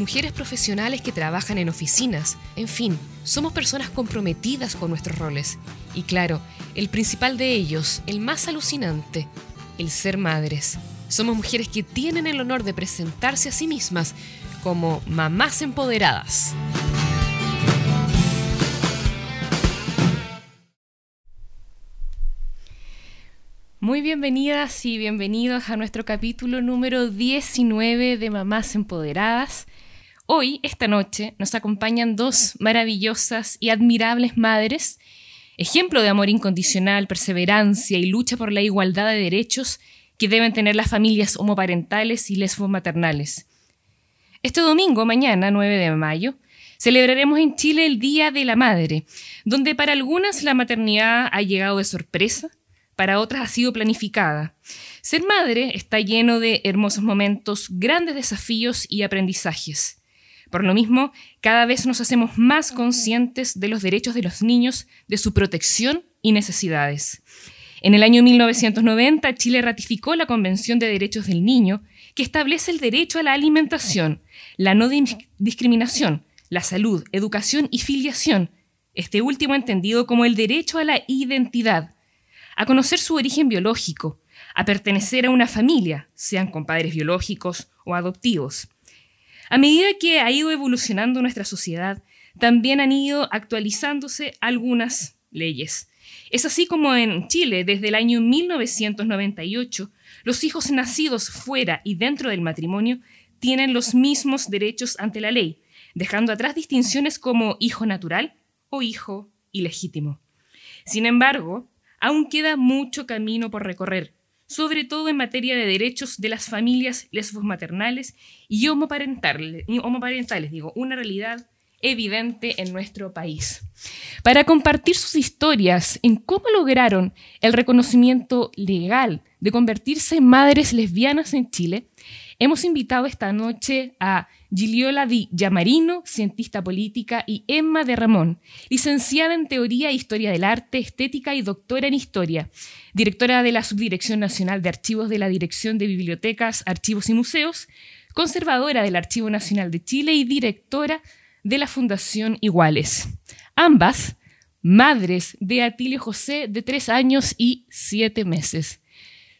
mujeres profesionales que trabajan en oficinas, en fin, somos personas comprometidas con nuestros roles. Y claro, el principal de ellos, el más alucinante, el ser madres. Somos mujeres que tienen el honor de presentarse a sí mismas como mamás empoderadas. Muy bienvenidas y bienvenidos a nuestro capítulo número 19 de Mamás Empoderadas. Hoy, esta noche, nos acompañan dos maravillosas y admirables madres, ejemplo de amor incondicional, perseverancia y lucha por la igualdad de derechos que deben tener las familias homoparentales y lesbomaternales. Este domingo, mañana, 9 de mayo, celebraremos en Chile el Día de la Madre, donde para algunas la maternidad ha llegado de sorpresa, para otras ha sido planificada. Ser madre está lleno de hermosos momentos, grandes desafíos y aprendizajes. Por lo mismo, cada vez nos hacemos más conscientes de los derechos de los niños, de su protección y necesidades. En el año 1990, Chile ratificó la Convención de Derechos del Niño, que establece el derecho a la alimentación, la no discriminación, la salud, educación y filiación, este último entendido como el derecho a la identidad, a conocer su origen biológico, a pertenecer a una familia, sean con padres biológicos o adoptivos. A medida que ha ido evolucionando nuestra sociedad, también han ido actualizándose algunas leyes. Es así como en Chile, desde el año 1998, los hijos nacidos fuera y dentro del matrimonio tienen los mismos derechos ante la ley, dejando atrás distinciones como hijo natural o hijo ilegítimo. Sin embargo, aún queda mucho camino por recorrer, sobre todo en materia de derechos de las familias lesbos-maternales y homoparentales, homoparentales, digo, una realidad evidente en nuestro país. Para compartir sus historias en cómo lograron el reconocimiento legal de convertirse en madres lesbianas en Chile, hemos invitado esta noche a Giliola Di Yamarino, cientista política, y Emma de Ramón, licenciada en Teoría e Historia del Arte, Estética y doctora en Historia, directora de la Subdirección Nacional de Archivos de la Dirección de Bibliotecas, Archivos y Museos, conservadora del Archivo Nacional de Chile y directora de la Fundación Iguales. Ambas, madres de Atilio José, de tres años y siete meses.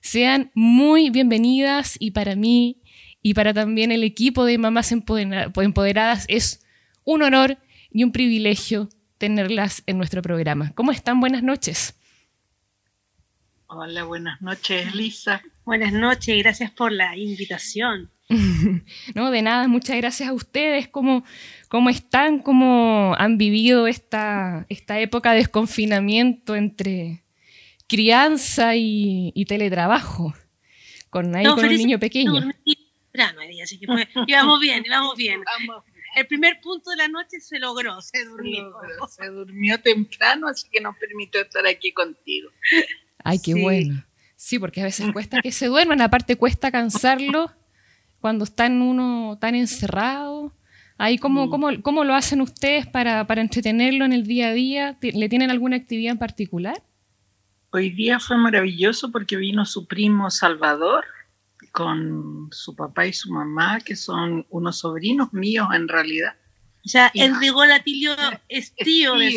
Sean muy bienvenidas y para mí y para también el equipo de Mamás Empoderadas es un honor y un privilegio tenerlas en nuestro programa. ¿Cómo están? Buenas noches. Hola, buenas noches, Lisa. Buenas noches, gracias por la invitación. no, de nada, muchas gracias a ustedes. ¿Cómo, cómo están? ¿Cómo han vivido esta, esta época de desconfinamiento entre crianza y, teletrabajo? Con, ahí, con un niño pequeño temprano así que íbamos bien, íbamos bien. El primer punto de la noche se logró, se durmió. Se, durmió temprano, así que nos permitió estar aquí contigo. Ay, qué bueno. Sí, porque a veces cuesta que se duerman, aparte cuesta cansarlo cuando están uno tan encerrado. Ahí, ¿cómo, mm. cómo, cómo lo hacen ustedes para, para entretenerlo en el día a día? ¿Le tienen alguna actividad en particular? Hoy día fue maravilloso porque vino su primo Salvador, con su papá y su mamá, que son unos sobrinos míos en realidad. O sea, Enrico Latilio es tío, de,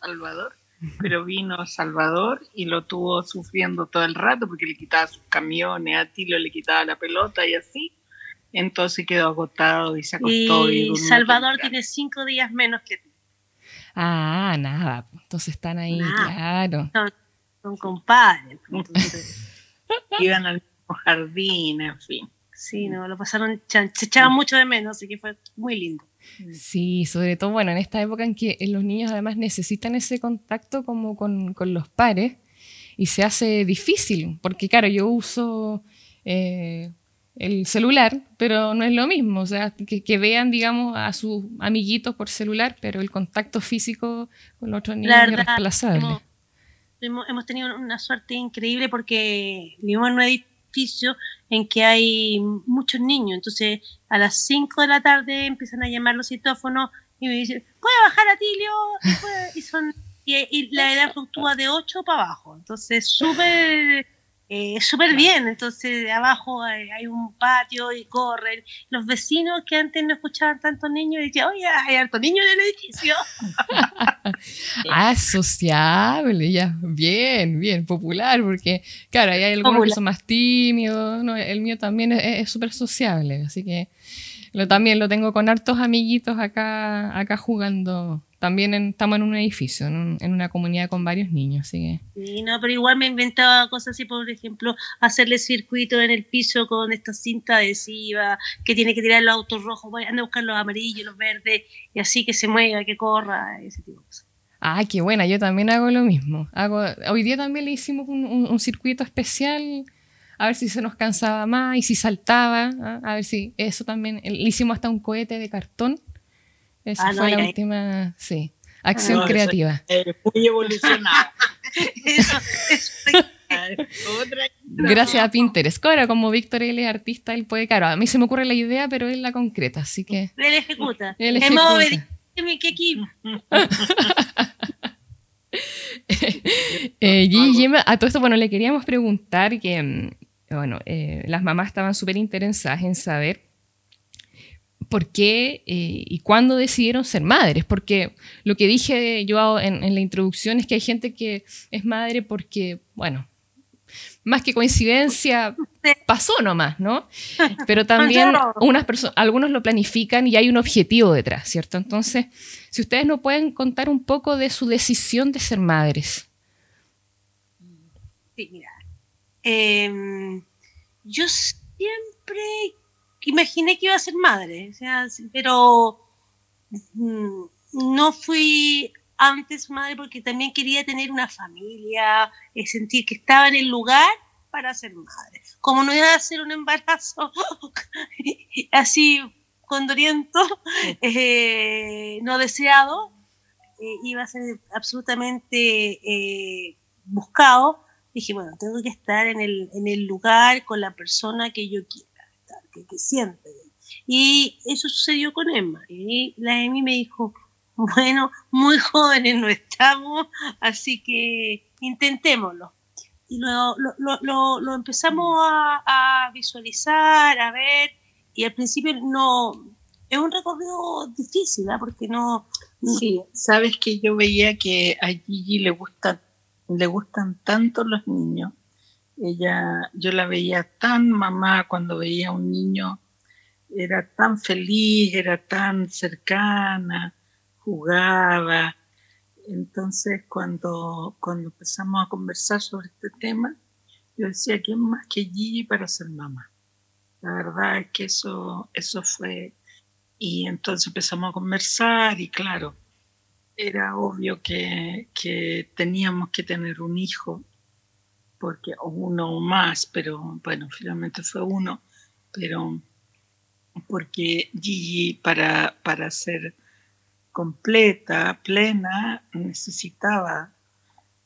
Salvador. Pero vino Salvador y lo tuvo sufriendo todo el rato porque le quitaba sus camiones, a Tilio le quitaba la pelota y así. Entonces quedó agotado y se acostó. Y, Salvador tiene cinco días menos que tú. Ah, nada. Entonces están ahí, claro. Son, compadres. Iban al jardín, en fin. Sí, no, lo pasaron, se echaban mucho de menos, así que fue muy lindo. Sí, sobre todo, bueno, en esta época en que los niños además necesitan ese contacto como con, los pares y se hace difícil, porque claro, yo uso, eh, el celular, pero no es lo mismo, o sea, que, vean, digamos, a sus amiguitos por celular, pero el contacto físico con los otros niños es irreemplazable. Hemos, hemos, tenido una suerte increíble porque vivimos en un en que hay muchos niños, entonces a las 5 de la tarde empiezan a llamar los citófonos y me dicen, ¿puede bajar a Tilio? Y, son, y, la edad fluctúa de 8 para abajo, entonces súper eh, súper bien. Entonces, abajo hay, un patio y corren. Los vecinos que antes no escuchaban tantos niños decían, oye, hay harto niño en el edificio. ah, sociable, ya. Bien, bien, popular, porque, claro, hay algunos que son más tímidos. No, el mío también es súper sociable, así que lo, también lo tengo con hartos amiguitos acá, acá jugando también estamos en un edificio, en, una comunidad con varios niños, así que... Sí, no, pero igual me inventaba cosas así, por ejemplo, hacerle circuito en el piso con esta cinta adhesiva, que tiene que tirar los autos rojos, voy, anda a buscar los amarillos, los verdes, y así que se mueva, que corra, ese tipo de cosas. Ah, qué buena, yo también hago lo mismo. Hago, hoy día también le hicimos un, circuito especial a ver si se nos cansaba más y si saltaba, ¿ah? a ver si eso también, le hicimos hasta un cohete de cartón esa ah, fue la última, sí, acción creativa. muy evolucionada. Gracias a Pinterest. Ahora, como Víctor él es artista, él puede, claro, a mí se me ocurre la idea, pero él la concreta, así que... Él ejecuta. Él ejecuta. eh, Gigi, a todo esto, bueno, le queríamos preguntar que, mm, bueno, eh, las mamás estaban súper interesadas en saber por qué eh, y cuándo decidieron ser madres. Porque lo que dije yo en, la introducción es que hay gente que es madre porque, bueno, más que coincidencia, pasó nomás, ¿no? Pero también unas algunos lo planifican y hay un objetivo detrás, ¿cierto? Entonces, si ustedes nos pueden contar un poco de su decisión de ser madres. Sí, mira. Em, yo siempre imaginé que iba a ser madre, o sea, pero mm, no fui antes madre porque también quería tener una familia, eh, sentir que estaba en el lugar para ser madre. Como no iba a hacer un embarazo así condoriento, eh, no deseado, eh, iba a ser absolutamente buscado, dije, bueno, tengo que estar en el, en el lugar con la persona que yo quiero que, siente. Y eso sucedió con Emma. Y la Emi me dijo, bueno, muy jóvenes no estamos, así que intentémoslo. Y lo, lo, lo, empezamos a, visualizar, a ver, y al principio no, es un recorrido difícil, ¿ah? porque no... Sí, sabes que yo veía que a Gigi le gustan, le gustan tanto los niños ella, yo la veía tan mamá cuando veía a un niño, era tan feliz, era tan cercana, jugaba. Entonces, cuando, cuando empezamos a conversar sobre este tema, yo decía, ¿quién más que Gigi para ser mamá? La verdad es que eso, eso fue... Y entonces empezamos a conversar y claro, era obvio que, que teníamos que tener un hijo porque uno o más, pero bueno, finalmente fue uno, pero porque Gigi para, para ser completa, plena, necesitaba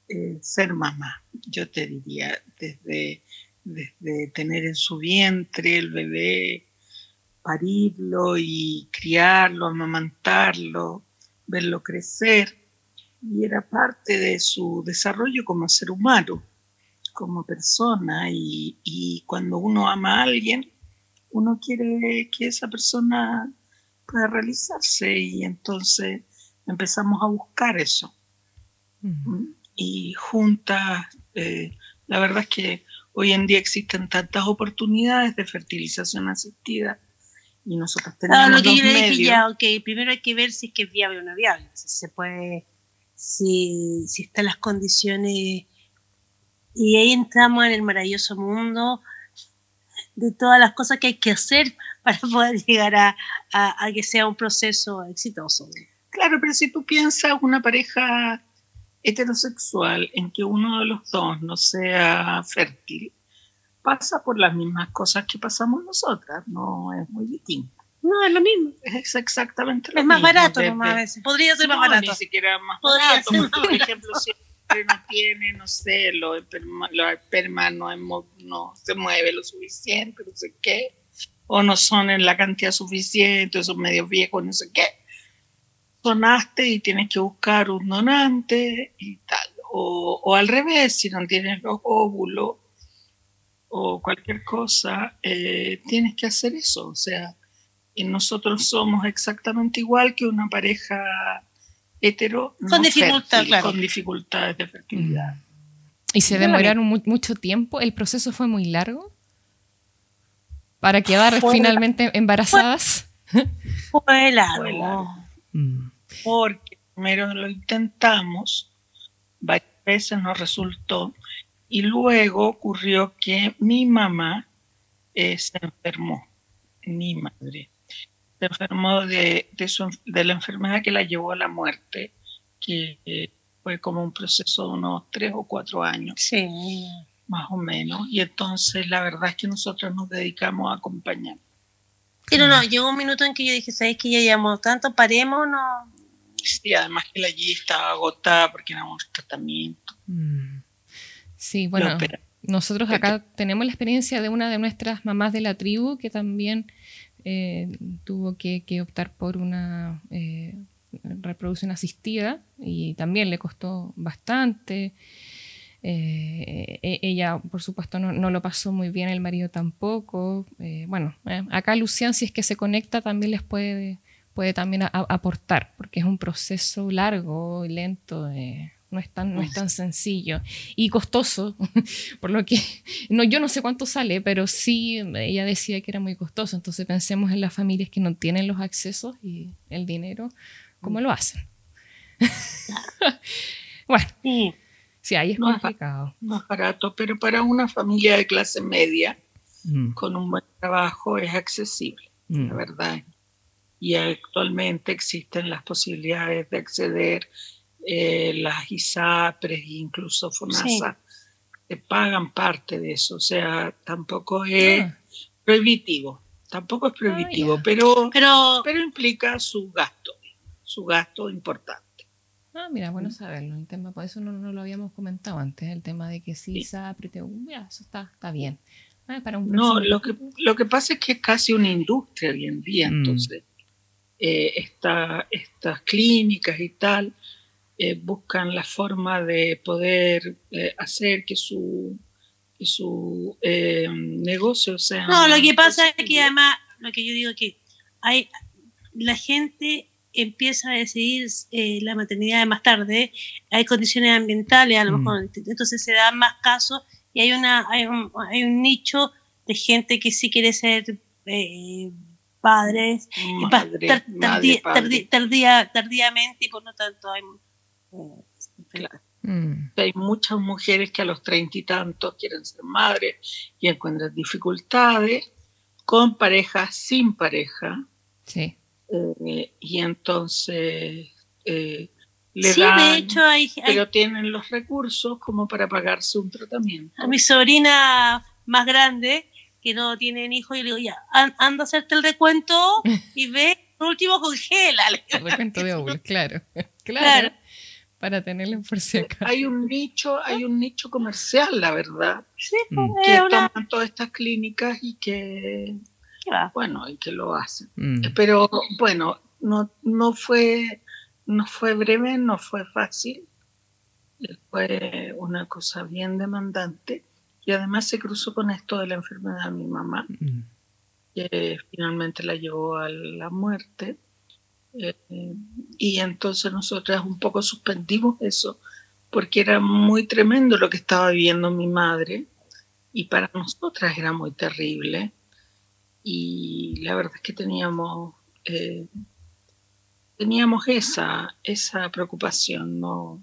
eh, ser mamá, yo te diría, desde, desde tener en su vientre el bebé, parirlo y criarlo, amamantarlo, verlo crecer, y era parte de su desarrollo como ser humano como persona y, cuando uno ama a alguien, uno quiere que esa persona pueda realizarse y entonces empezamos a buscar eso. Y juntas, eh, la verdad es que hoy en día existen tantas oportunidades de fertilización asistida y nosotros tenemos ah, lo que medios. primero hay que ver si es que es viable o no viable, si se puede, si, si están las condiciones y ahí entramos en el maravilloso mundo de todas las cosas que hay que hacer para poder llegar a, que sea un proceso exitoso. Claro, pero si tú piensas una pareja heterosexual en que uno de los dos no sea fértil, pasa por las mismas cosas que pasamos nosotras, no es muy distinto. No, es lo mismo. Es exactamente lo Es más mismo, barato nomás a veces. Podría ser más No, barato. Ni siquiera más Podría barato. más por ejemplo, si no tiene, no sé, lo lo esperma no, no se mueve lo suficiente, no sé qué, o no son en la cantidad suficiente, son medio viejos, no sé qué. Donaste y tienes que buscar un donante y tal. O, o al revés, si no tienes los óvulos o cualquier cosa, eh, tienes que hacer eso. O sea, y nosotros somos exactamente igual que una pareja hetero no Con dificultad, fértil, claro. con dificultades de fertilidad. ¿Y se demoraron mu- mucho tiempo? ¿El proceso fue muy largo? ¿Para quedar Fue- finalmente embarazadas? Fue largo. Fue largo. Mm. Porque primero lo intentamos, varias veces no resultó, y luego ocurrió que mi mamá eh, se enfermó, mi madre. Se enfermó de, de, su, de la enfermedad que la llevó a la muerte, que eh, fue como un proceso de unos tres o cuatro años. Sí. más o menos, y entonces la verdad es que nosotros nos dedicamos a acompañar. Pero no, llegó un minuto en que yo dije, ¿sabes que ya llevamos tanto? Paremos, no. Y además que la allí estaba agotada porque era un tratamiento. Mm. Sí, bueno, nosotros acá tenemos la experiencia de una de nuestras mamás de la tribu que también eh, tuvo que, optar por una eh, reproducción asistida y también le costó bastante. Eh, e- ella, por supuesto, no, no lo pasó muy bien, el marido tampoco. Bueno, acá Lucian, si es que se conecta, también les puede, puede también aportar, porque es un proceso largo y lento. No es, tan, no es tan sencillo y costoso, por lo que no, yo no sé cuánto sale, pero sí ella decía que era muy costoso. Entonces pensemos en las familias que no tienen los accesos y el dinero, ¿cómo lo hacen? bueno, Sí. sí, ahí es No, complicado. Es barato, pero para una familia de clase media Mm, con un buen trabajo es accesible, mm. la verdad. Y actualmente existen las posibilidades de acceder, eh, las ISAPRES e incluso FONASA, pagan parte de eso. O sea, tampoco es Ah, prohibitivo, tampoco es prohibitivo, ya. pero, Pero, pero implica su gasto, su gasto importante. ah, mira, bueno saberlo. El tema, por eso no, no lo habíamos comentado antes, el tema de que sí, Sí. SAPRE, te- ya, eso está, está bien. Ah, para un No, lo que, lo que pasa es que es casi una industria hoy en día, Mm. entonces eh, esta- estas clínicas y tal eh, buscan la forma de poder eh, hacer que su, que su eh, negocio sea... no, lo que pasa es que además, lo que yo digo es que hay, la gente empieza a decidir eh, la maternidad más tarde, hay condiciones ambientales a lo Mm. mejor, entonces se dan más casos y hay, una, hay, un, hay un nicho de gente que sí quiere ser eh, padres pa- Madre, tar- madre, padre. tardíamente y por lo tanto hay. Mm, Hay muchas mujeres que a los treinta y tantos quieren ser madres y encuentran dificultades con parejas sin pareja. sí. Eh, y entonces eh, le sí, dan, de hecho hay, hay- pero tienen los recursos como para pagarse un tratamiento. a mi sobrina más grande que no tienen hijos y le digo ya an- anda a hacerte el recuento y ve por último congela El recuento de óvulos, claro. claro. Claro. Para tenerlo por si acaso. Hay un nicho, hay un nicho comercial, la verdad, sí, Mm. pues, que es una- toman todas estas clínicas y que, bueno, y que lo hacen. Mm, Pero bueno, no, no fue, no fue breve, no fue fácil. Fue una cosa bien demandante. Y además se cruzó con esto de la enfermedad de mi mamá. mm. que finalmente la llevó a la muerte. Eh, y entonces nosotras un poco suspendimos eso, porque era muy tremendo lo que estaba viviendo mi madre, y para nosotras era muy terrible. Y la verdad es que teníamos, eh, teníamos esa, esa preocupación, no,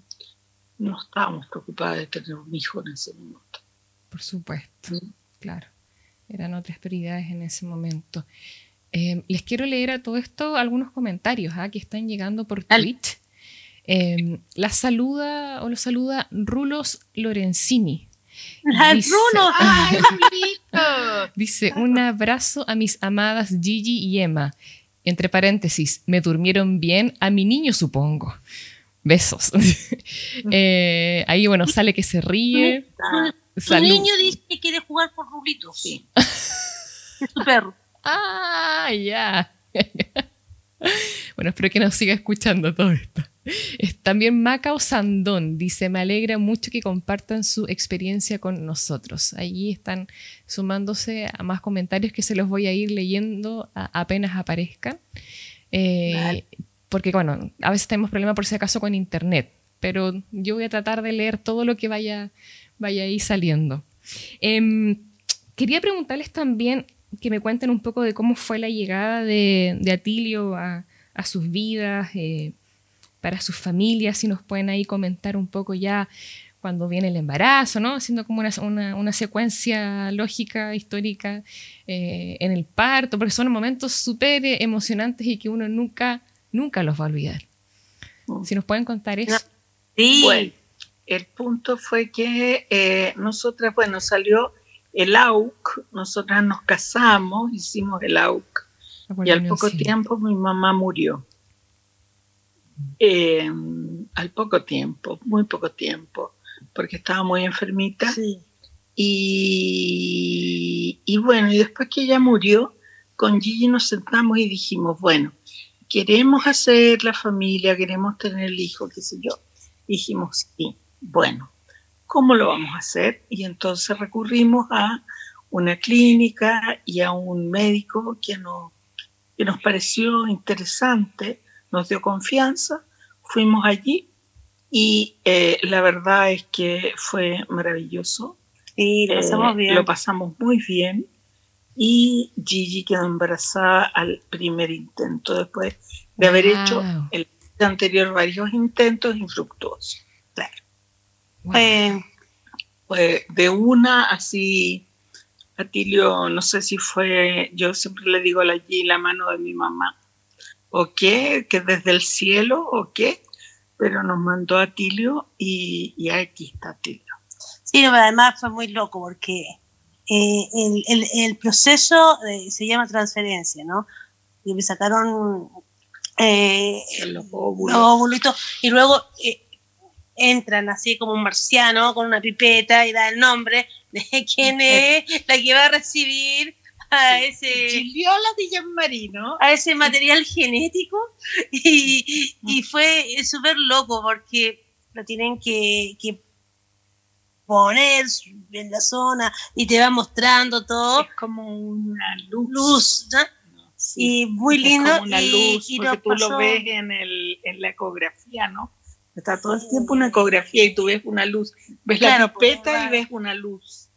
no estábamos preocupadas de tener un hijo en ese momento. Por supuesto, Mm. claro. Eran otras prioridades en ese momento. Eh, les quiero leer a todo esto algunos comentarios ¿ah? que están llegando por. Twitch. Eh, la saluda o lo saluda Rulos Lorenzini. La Dice-. Dice, un abrazo a mis amadas Gigi y Emma. Entre paréntesis, me durmieron bien a mi niño, supongo. Besos. Eh, ahí, bueno, sale que se ríe. Tu niño dice que quiere jugar con rulitos. Sí. Es tu perro. Ah, ya. bueno, espero que nos siga escuchando todo esto. Es también Macao Sandón dice, me alegra mucho que compartan su experiencia con nosotros. Allí están sumándose a más comentarios que se los voy a ir leyendo a- apenas aparezcan. Eh, Vale. Porque, bueno, a veces tenemos problemas por si acaso con internet, pero yo voy a tratar de leer todo lo que vaya, vaya ahí saliendo. Em, quería preguntarles también que me cuenten un poco de cómo fue la llegada de, de Atilio a, a sus vidas, eh, para sus familias, si nos pueden ahí comentar un poco ya cuando viene el embarazo, ¿no? Haciendo como una, una- una secuencia lógica, histórica eh, en el parto, porque son momentos súper emocionantes y que uno nunca, nunca los va a olvidar. Si nos pueden contar eso. Sí. Bueno, el punto fue que eh, nosotras, bueno, salió el AUC, nosotras nos casamos, hicimos el AUC, y al poco Sí. tiempo mi mamá murió. Eh, al poco tiempo, muy poco tiempo, porque estaba muy enfermita. Sí. Y, y bueno, y después que ella murió, con Gigi nos sentamos y dijimos, bueno, queremos hacer la familia, queremos tener el hijo, qué sé yo. Dijimos, sí, bueno, ¿cómo lo vamos a hacer? Y entonces recurrimos a una clínica y a un médico que nos, que nos pareció interesante, nos dio confianza, fuimos allí y eh, la verdad es que fue maravilloso. Sí, lo pasamos Eh, bien. Lo pasamos muy bien. Y Gigi quedó embarazada al primer intento, después de haber Wow. hecho el anterior varios intentos infructuosos. Wow. Fue de una así, Atilio, no sé si fue, yo siempre le digo a la mano de mi mamá, o qué, que desde el cielo, o qué, pero nos mandó Atilio y, y aquí está Atilio. Sí, no, pero además fue muy loco porque eh, el, el- el proceso eh, se llama transferencia, ¿no? Y me sacaron eh, los los óvulos. ovulitos y luego eh, entran así como un marciano con una pipeta y da el nombre de quién es la que va a recibir a ese Giliola de Gianmarino. a ese material genético y, y fue súper loco porque lo tienen que, que poner en la zona y te va mostrando todo Es como una luz. luz ¿no? Sí, y muy es lindo como una y, luz, y porque tú pasó- lo ves en, el, en la ecografía, ¿no? Está todo el tiempo una ecografía y tú ves una luz. Ves Claro, la pipeta pues, y ves una luz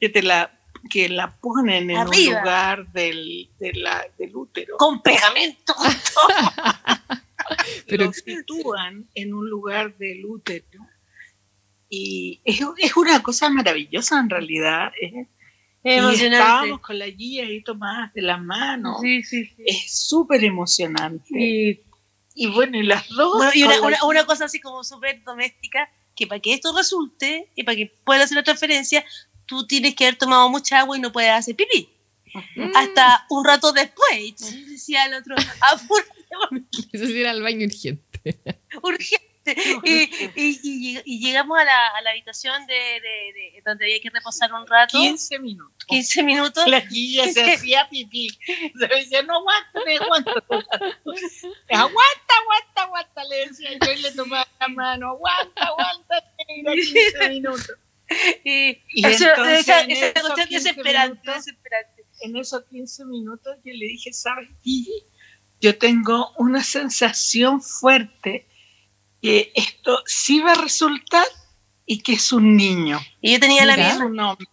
que te la que la ponen en Arriba. un lugar del, de la, del útero. con pegamento Pero- Lo sitúan en un lugar del útero. Y es, es una cosa maravillosa en realidad. Es, y emocionante estábamos con la guía ahí tomadas de las manos. sí, sí, sí. Es súper emocionante. Y, Y bueno, y las dos. bueno, y una, una- una cosa así como súper doméstica que para que esto resulte y para que puedas hacer la transferencia tú tienes que haber tomado mucha agua y no puedes hacer pipí Mm, hasta un rato después. Y entonces decía el otro, apúrate, Eso sí era al baño urgente. urgente. Y, y- y lleg- y llegamos a la, a la habitación de, de- de- donde había que reposar un rato, 15 minutos. 15 minutos. La guilla se hacía pipí. Se decía, no aguanta, no aguanta. Aguanta, aguanta, aguanta. Le decía yo y le tomaba la mano. Aguanta, aguanta. negra, 15 minutos. Y, Y eso- entonces esa, en esa esos cuestión 15 desesperante, minutos- desesperante. En esos 15 minutos yo le dije, ¿sabes, Gigi? Yo tengo una sensación fuerte que esto sí va a resultar y que es un niño. Y yo tenía la Mira. Es misma. un hombre.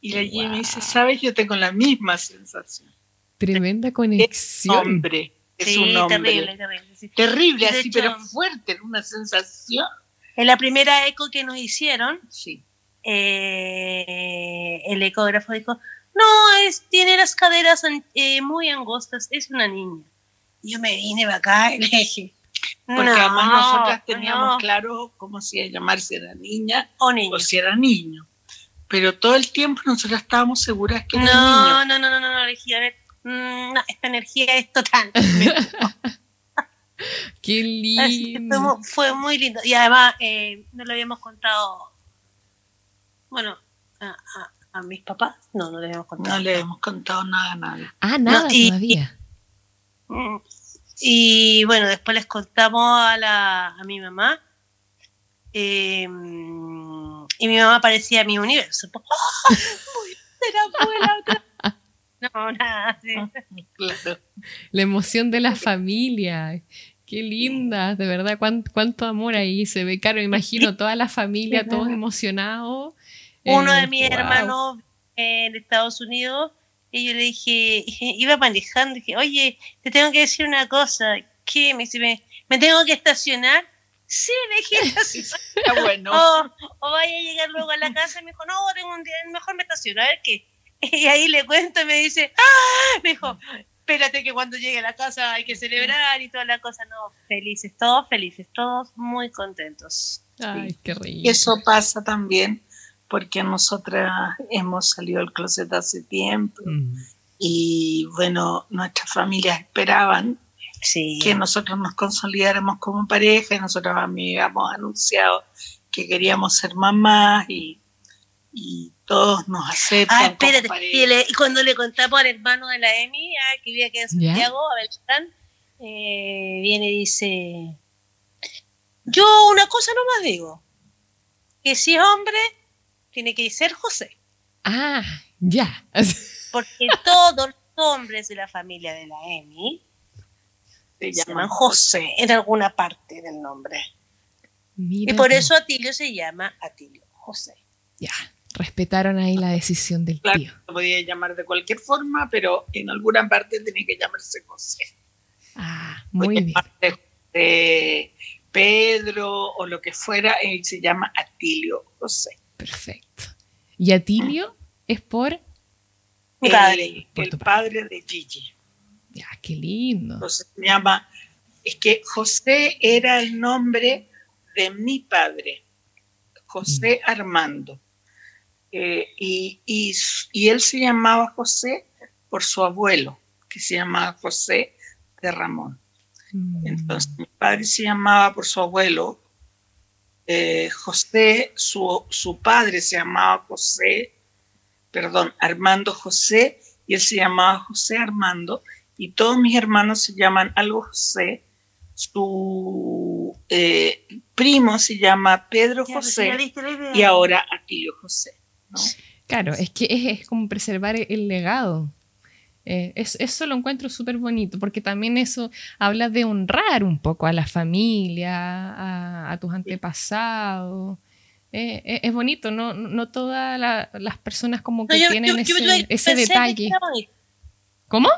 Y la Gigi me dice, Wow. ¿sabes? Yo tengo la misma sensación. Tremenda Es conexión. hombre. Es Sí, un hombre. terrible, terrible. sí. Terrible, así, hecho- pero fuerte, una sensación. En la primera eco que nos hicieron, Sí. eh, el ecógrafo dijo, no, es, tiene las caderas eh, muy angostas, es una niña. Y yo me vine para acá y le dije, Porque no, además nosotras teníamos no, claro cómo si llamarse era niña o niño. o si era niño. pero todo el tiempo nosotros estábamos seguras que no, era niño. no, no, no, no, no, a ver, mm, no, esta energía es total. Qué Así que lindo. fue, fue muy lindo. Y además, eh, no lo habíamos contado, bueno, a, a- a mis papás, no, no le habíamos contado. No le hemos contado nada a nadie. Ah, nada No, y- todavía. Mm. Y bueno, después les contamos a, la, a mi mamá. eh, y mi mamá parecía mi universo. Voy a ser abuela otra vez. No, nada. sí. Claro. La emoción de la familia. Qué linda, de verdad, cuán- cuánto, amor ahí se ve. Claro, me imagino toda la familia, todos emocionados. Uno Eh, de mis wow. hermanos en Estados Unidos, y yo le dije, iba manejando, dije, oye, te tengo que decir una cosa. ¿Qué? Me dice, ¿me, me tengo que estacionar? Sí, le dije, estacionar. Está bueno. o, o vaya a llegar luego a la casa y me dijo, no, tengo un día, mejor me estaciono, a ver qué. Y ahí le cuento y me dice, ¡ah! Me dijo, espérate que cuando llegue a la casa hay que celebrar y toda la cosa. No, felices, todos felices, todos muy contentos. Ay, qué rico. Y eso pasa también porque nosotras hemos salido del closet hace tiempo Mm. y bueno, nuestras familias esperaban Sí. que nosotros nos consolidáramos como pareja y nosotros habíamos anunciado que queríamos ser mamás y, y todos nos aceptan Ah, espérate. Y, le- y cuando le contamos al hermano de la Emi, ah, que vive aquí en. Santiago, a Beltrán, eh, viene y dice: Yo una cosa nomás digo: que si es hombre, tiene que ser José. Ah, ya. Porque todos los hombres de la familia de la Emi se llaman José en alguna parte del nombre. Mira Y por eso Atilio se llama Atilio José. Ya, respetaron ahí la decisión del Claro, tío. se podía llamar de cualquier forma, pero en alguna parte tenía que llamarse José. Ah, muy bien. José Pedro o lo que fuera, él se llama Atilio José. Perfecto. ¿Y Atilio es por? Mi padre. Por el padre de Gigi. Ya, qué lindo. Entonces se llama, es que José era el nombre de mi padre, José Armando. Eh, y, y y él se llamaba José por su abuelo, que se llamaba José de Ramón. Mm. Entonces mi padre se llamaba por su abuelo, eh, José, su, su padre se llamaba José, perdón, Armando José, y él se llamaba José Armando, y todos mis hermanos se llaman algo José, su eh, primo se llama Pedro José, y ahora Atilio José. ¿no? Claro, es que es, es como preservar el legado. Eh, es- eso lo encuentro súper bonito, porque también eso habla de honrar un poco a la familia, a, a tus antepasados. Eh, eh, es bonito, no, no todas la- las personas como que No, yo- tienen yo- yo me ese, ese convencer de que detalle. ¿Cómo?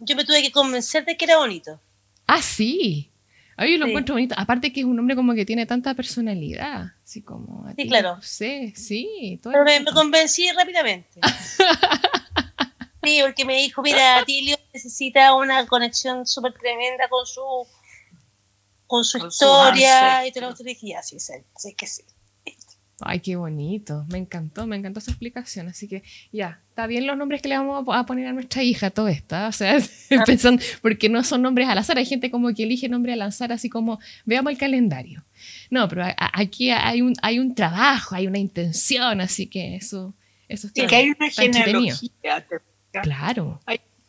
Yo me tuve que convencer de que era bonito. Ah, sí. Ay, yo lo Sí. encuentro bonito. Aparte que es un hombre como que tiene tanta personalidad. Así como... a Sí, claro. José, sí. todo Pero me, me convencí rápidamente. Sí, porque me dijo, mira, Atilio necesita una conexión súper tremenda con su con su Con su historia y te lo otro. Y dije, ya, sí, sí, sí que sí. Ay, qué bonito. Me encantó, me encantó esa explicación. Así que ya, está bien los nombres que le vamos a po- a poner a nuestra hija, todo esto. ¿ah? O sea, pensando, porque no son nombres al azar. Hay gente como que elige nombre al azar, así como veamos el calendario. No, pero a- a- aquí hay un, hay un trabajo, hay una intención, así que eso, eso está, Y que hay una está genealogía, te Claro.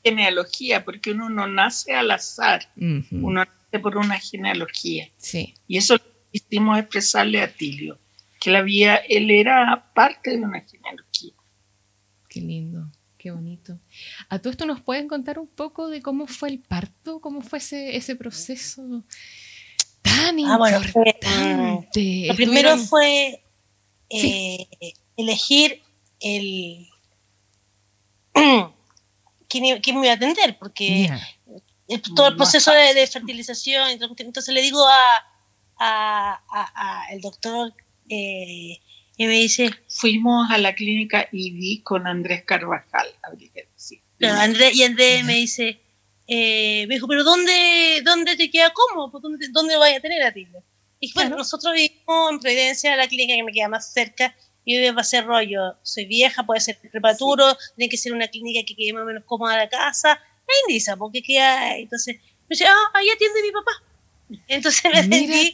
genealogía, porque uno no nace al azar, uno nace por una genealogía. Sí. Y eso lo quisimos expresarle a Tilio, que la vía, él era parte de una genealogía. Qué lindo, qué bonito. A todo esto nos pueden contar un poco de cómo fue el parto, cómo fue ese, ese proceso tan Ah, bueno, fue, importante. Lo primero fue Sí. eh, elegir el quién, me iba a atender, porque todo el proceso de, de fertilización, y entonces le digo a, a- a- a el doctor eh, y me dice, Fuimos a la clínica IDI con Andrés Carvajal, habría que decir. Claro, André- y Andrés me dice, eh, me dijo, pero ¿dónde, dónde te queda cómodo? Pues, ¿Dónde, dónde vaya a tener a ti? Y dije, bueno, Claro. nosotros vivimos en Providencia, la clínica que me queda más cerca Y yo va a ser rollo, soy vieja, puede ser prematuro, tiene que ser una clínica que quede más o menos cómoda de la casa. Ahí dice, porque queda. Entonces, me dice, ah, ahí atiende mi papá. Entonces me atendí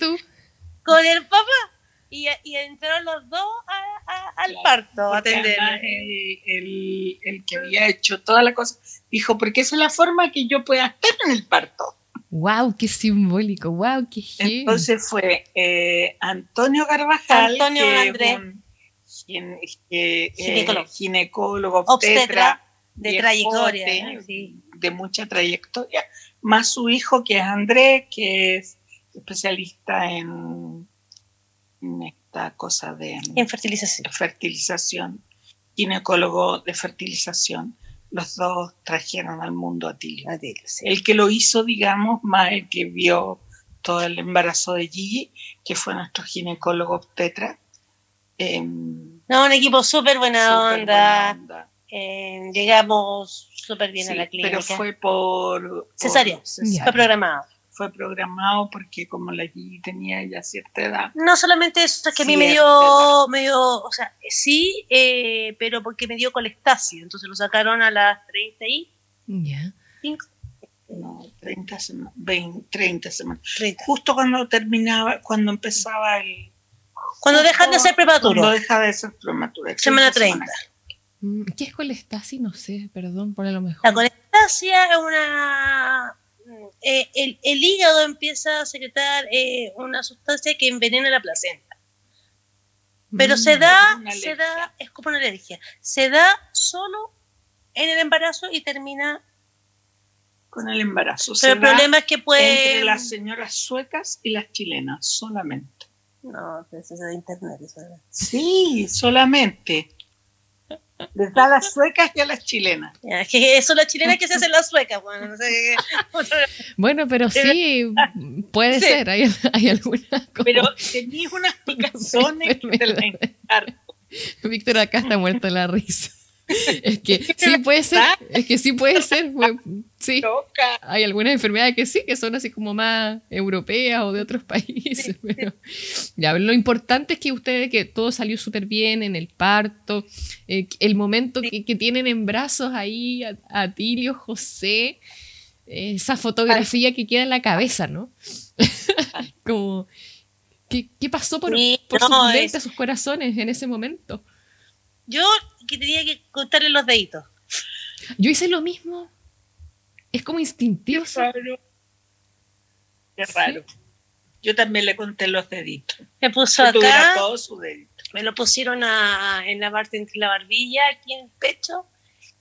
con el papá. Y, y entraron los dos a, a, al parto a atender. El, el, el, que había hecho toda la cosa dijo, porque esa es la forma que yo pueda estar en el parto. ¡Wow! ¡Qué simbólico! ¡Wow! ¡Qué genial! Entonces fue eh, Antonio Carvajal, Antonio que André. Un, gine, que, ginecólogo, eh, ginecólogo obstetra, obstetra, de trayectoria, sí. de mucha trayectoria, más su hijo que es André, que es especialista en, en esta cosa de en fertilización. fertilización, ginecólogo de fertilización. Los dos trajeron al mundo. A Tilio sí. El que lo hizo, digamos, más el que vio todo el embarazo de Gigi, que fue nuestro ginecólogo obstetra. Eh, no, un equipo súper buena, onda. buena onda. Eh, llegamos súper bien Sí, a la clínica. pero fue por, Cesárea. Fue programado. Fue programado porque como la Gigi tenía ya cierta edad, No solamente eso, es que a mí me dio, me dio, o sea, sí, eh, pero porque me dio colestasia, entonces lo sacaron a las 35, Ya. no, 30 semanas, 20, 30 semanas. 30. Justo cuando terminaba, cuando empezaba el... Cuando dejan de ser prematuro, Cuando deja de ser prematuro. semana 30. semanas. Mm, ¿Qué es colestasis? No sé, perdón por a lo mejor. La colestasia es una... eh, el, el hígado empieza a secretar eh, una sustancia que envenena la placenta. Pero Mm, se da, se da, es como una alergia. Se da solo en el embarazo y termina. Con el embarazo. Pero el Se problema es que puede. Entre las señoras suecas y las chilenas, solamente. No, pero eso es de internet. Eso es- Sí, solamente. Les da a las suecas y a las chilenas. Ya, es que eso las chilenas que se hacen las suecas, bueno, no sé qué. Bueno, pero sí, puede Sí. ser. Hay, hay algunas como- Pero tenías unas picazones que te la encargo. Víctor acá está muerto la risa. Es que sí puede ser, es que sí puede ser. pues, Sí, hay algunas enfermedades que sí, que son así como más europeas o de otros países. Pero ya, lo importante es que ustedes, que todo salió súper bien en el parto, eh, el momento que, que tienen en brazos ahí a, a Tilio, José, eh, esa fotografía que queda en la cabeza, ¿no? como, ¿qué, qué pasó por, por sus es- mentes, sus corazones en ese momento? Yo que tenía que contarle los deditos. Yo hice lo mismo. Es como instintivo. Qué raro. Qué raro. Yo también le conté los deditos. Me puso tuviera acá, todo su dedito. me lo pusieron a- en la parte entre la barbilla, aquí en el pecho,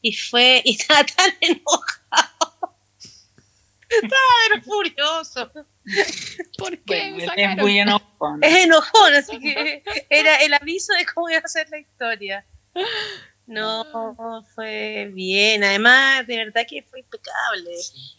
y fue, y estaba tan enojado. estaba furioso. ¿Por qué Bueno, me él es sacaron? muy enojón. Es enojón, así que era el aviso de cómo iba a ser la historia. No, fue bien. Además, de verdad que fue impecable.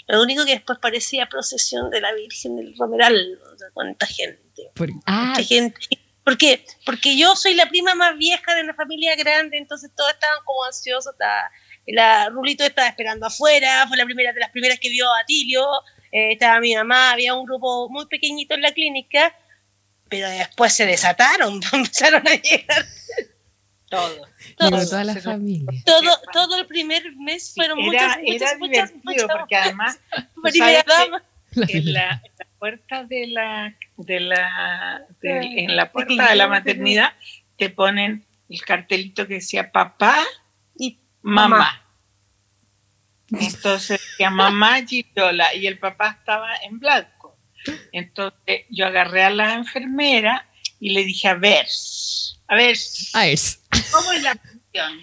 Lo único que después parecía procesión de la Virgen del Romeral. O sea, cuánta gente. Por- ah, Mucha gente. ¿Por qué? Porque yo soy la prima más vieja de una familia grande, entonces todos estaban como ansiosos. Estaba, la Rulito estaba esperando afuera, fue la primera de las primeras que vio a Tilio. eh, estaba mi mamá, había un grupo muy pequeñito en la clínica, pero después se desataron, empezaron a llegar Todo. toda la familia. Todo, todo el primer mes fueron era, muchas, muchas, era muchas, divertido muchas, porque además primera dama. La en la, en la puerta de la, de la de- Sí. en la puerta de la maternidad te ponen el cartelito que decía papá Y mamá. Mamá. Entonces decía mamá Girola y el papá estaba en blanco. Entonces yo agarré a la enfermera y le dije, a ver, a ver, Ah, es. ¿Cómo es la cuestión?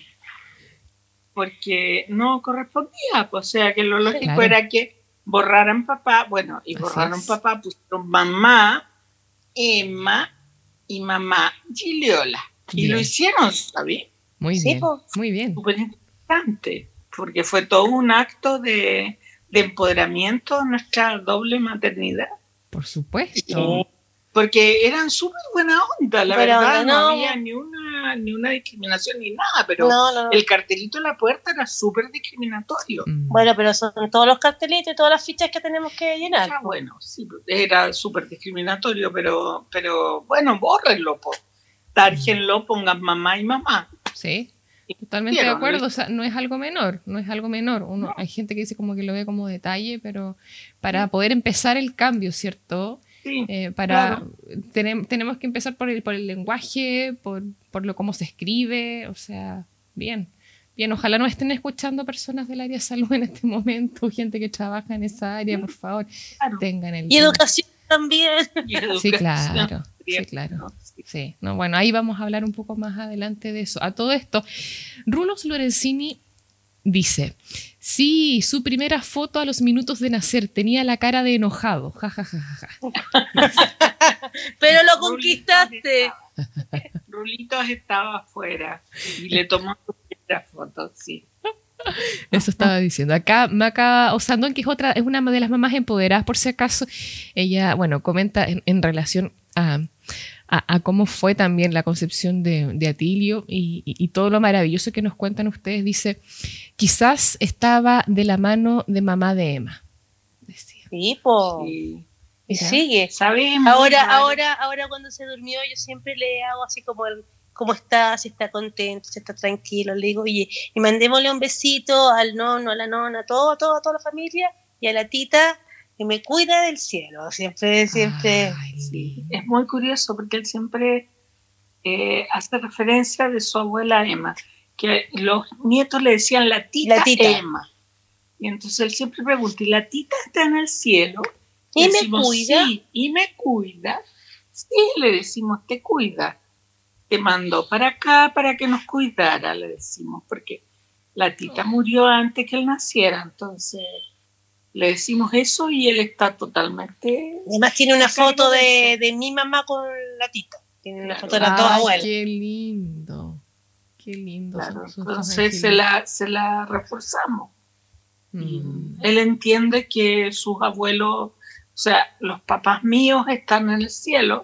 Porque no correspondía, pues, o sea que lo lógico Claro. era que borraran papá, bueno, y borraron papá, pusieron mamá, Emma y mamá Giliola. Y Bien. lo hicieron, ¿sabes? Muy Sí, bien. po. Muy bien. Súper interesante, porque fue todo un acto de, de empoderamiento de nuestra doble maternidad. Por supuesto. Porque eran súper buena onda, la verdad, no, no. había ni una, ni una discriminación ni nada, pero no, no, no. el cartelito en la puerta era súper discriminatorio. Mm. Bueno, pero son todos los cartelitos y todas las fichas que tenemos que llenar. Ah, bueno, sí, era súper discriminatorio, pero, pero bueno, bórrenlo, po. tárgenlo, pongan mamá y mamá. Sí. Totalmente de acuerdo, o sea, no es algo menor, no es algo menor. Uno, Hay gente que dice como que lo ve como detalle, pero para poder empezar el cambio, ¿cierto? Eh, para tenemos que empezar por el, por el lenguaje, por, por lo cómo se escribe, o sea, bien. Bien, ojalá no estén escuchando personas del área de salud en este momento, gente que trabaja en esa área, por favor, tengan el... Y educación también. Sí, claro. Sí, claro. Sí, no, bueno, ahí vamos a hablar un poco más adelante de eso. A todo esto, Rulos Lorenzini dice, sí, su primera foto a los minutos de nacer tenía la cara de enojado, ja, ja, ja, ja. Pero lo conquistaste. Rulitos estaba afuera y le tomó su primera foto, sí. Eso estaba diciendo. Acá Maca Osandón, que es otra, es una de las mamás empoderadas, por si acaso, ella, bueno, comenta en, relación a, cómo fue también la concepción de, Atilio y, todo lo maravilloso que nos cuentan ustedes. Dice, quizás estaba de la mano de mamá de Emma. Sí, po. Y sigue. Sabemos. Ahora, ahora, ahora cuando se durmió, yo siempre le hago así como el cómo está, si está contento, si está tranquilo. Le digo, oye, y mandémosle un besito al nono, a la nona, todo, todo, toda la familia, y a la tita, que me cuida del cielo. Siempre, siempre. Es muy curioso porque él siempre eh, hace referencia de su abuela Emma, que los nietos le decían la tita, Emma. Y entonces él siempre pregunta, ¿y la tita está en el cielo? ¿Y, me cuida? Sí, y me cuida. Sí, le decimos, te cuida te mandó para acá para que nos cuidara, le decimos, porque la tita oh. murió antes que él naciera, entonces le decimos eso y él está totalmente... Además tiene una foto de, de, mi mamá con la tita, tiene una foto de las dos abuelas. Qué lindo, qué lindo. entonces se la, se la reforzamos. Mm. Él entiende que sus abuelos, o sea, los papás míos están en el cielo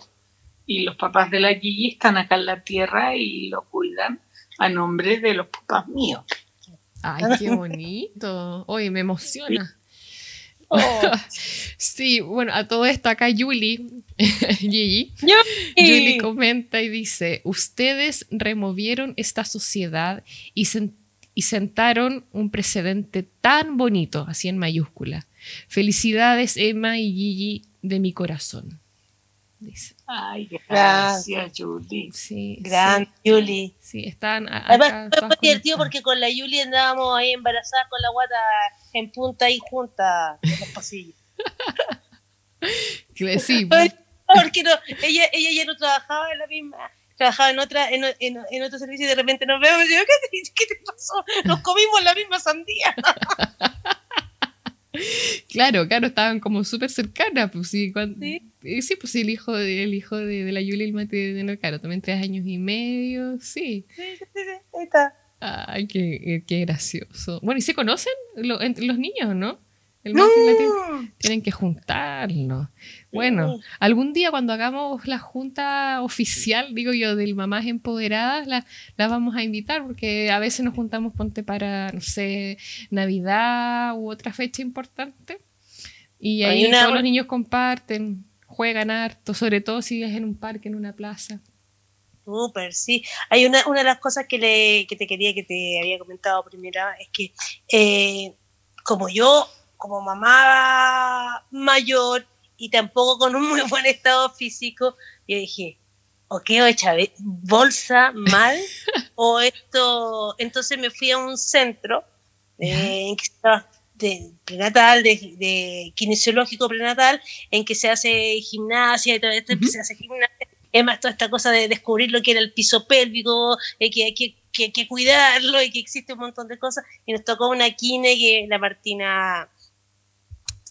y los papás de la Gigi están acá en la tierra y lo cuidan a nombre de los papás míos. Ay, qué bonito. Oye, me emociona. Oh. sí, bueno, a todo esto acá Julie, Gigi, Julie comenta y dice, ustedes removieron esta sociedad y, y sentaron un precedente tan bonito, así en mayúscula. Felicidades Emma y Gigi de mi corazón. Ay, gracias, Julie. Sí, Gran Julie. Sí, están. Además, fue divertido porque con la Julie andábamos ahí embarazadas con la guata en punta y junta en los pasillos. sí. porque no, ella, ella ya no trabajaba en la misma trabajaba en otra en, en, en, otro servicio y de repente nos vemos y yo, ¿qué, ¿qué te pasó? Nos comimos la misma sandía. Claro, claro, estaban como súper cercanas, pues sí, eh, sí, pues el hijo de, el hijo de, de la Yulia y el Mati de claro, también tres años y medio, sí. Sí, sí, sí, ahí está. Ay, qué, qué gracioso. Bueno, ¿y se conocen entre los niños, no? El tienen que juntarlo. Bueno, algún día cuando hagamos la junta oficial, digo yo, del Mamás Empoderadas, la, la, vamos a invitar porque a veces nos juntamos, ponte para, no sé, Navidad u otra fecha importante. Y ahí todos los niños comparten, juegan harto, sobre todo si es en un parque, en una plaza. Súper, sí. Hay una, una de las cosas que, le, que te quería, que te había comentado primero, es que eh, como yo como mamá mayor y tampoco con un muy buen estado físico, yo dije, o qué hecha bolsa mal o esto, entonces me fui a un centro eh, de prenatal, de, de, kinesiológico prenatal, en que se hace gimnasia y todo esto, se hace gimnasia. Es más, toda esta cosa de descubrir lo que era el piso pélvico, eh, que hay que, que, que, cuidarlo y que existe un montón de cosas. Y nos tocó una kine que la Martina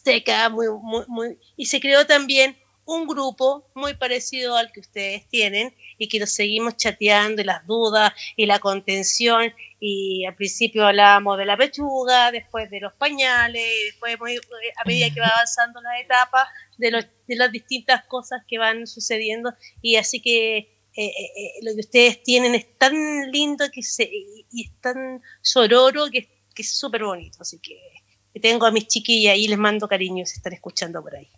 seca, muy, muy, muy, y se creó también un grupo muy parecido al que ustedes tienen y que nos seguimos chateando y las dudas y la contención. Y al principio hablábamos de la pechuga, después de los pañales, después a medida que va avanzando la etapa de, de las distintas cosas que van sucediendo. Y así que eh, eh, eh, lo que ustedes tienen es tan lindo que se, y es tan sororo que, es súper bonito, así que tengo a mis chiquillas y les mando cariños, están escuchando por ahí.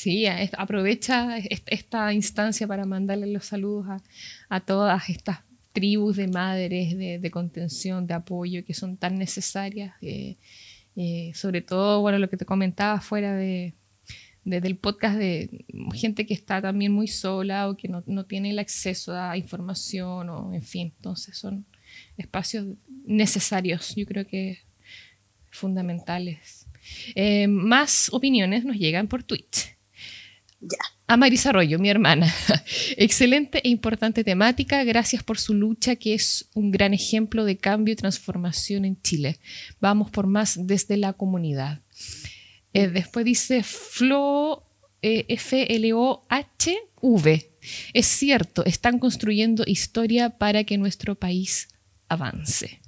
Sí, aprovecha esta instancia para mandarle los saludos a, todas estas tribus de madres de, contención, de apoyo que son tan necesarias. Eh, eh, sobre todo, bueno, lo que te comentaba fuera de, del podcast de gente que está también muy sola o que no, no, tiene el acceso a información o en fin, entonces son espacios necesarios, yo creo que fundamentales. Eh, más opiniones nos llegan por Twitch. Ya. A Marisa Arroyo, mi hermana. Excelente e importante temática. Gracias por su lucha, que es un gran ejemplo de cambio y transformación en Chile. Vamos por más desde la comunidad. Eh, después dice Flo, eh, F-L-O-H-V. Es cierto, están construyendo historia para que nuestro país avance.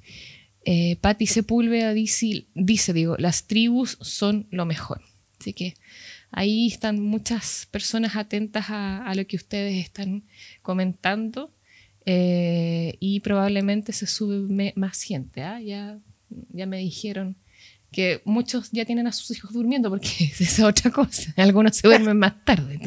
Eh, Patti Sepúlveda dice, dice, digo, las tribus son lo mejor. Así que ahí están muchas personas atentas a, lo que ustedes están comentando eh, y probablemente se sube más gente. ¿ah? Ya, ya me dijeron que muchos ya tienen a sus hijos durmiendo porque es otra cosa. Algunos se duermen más tarde.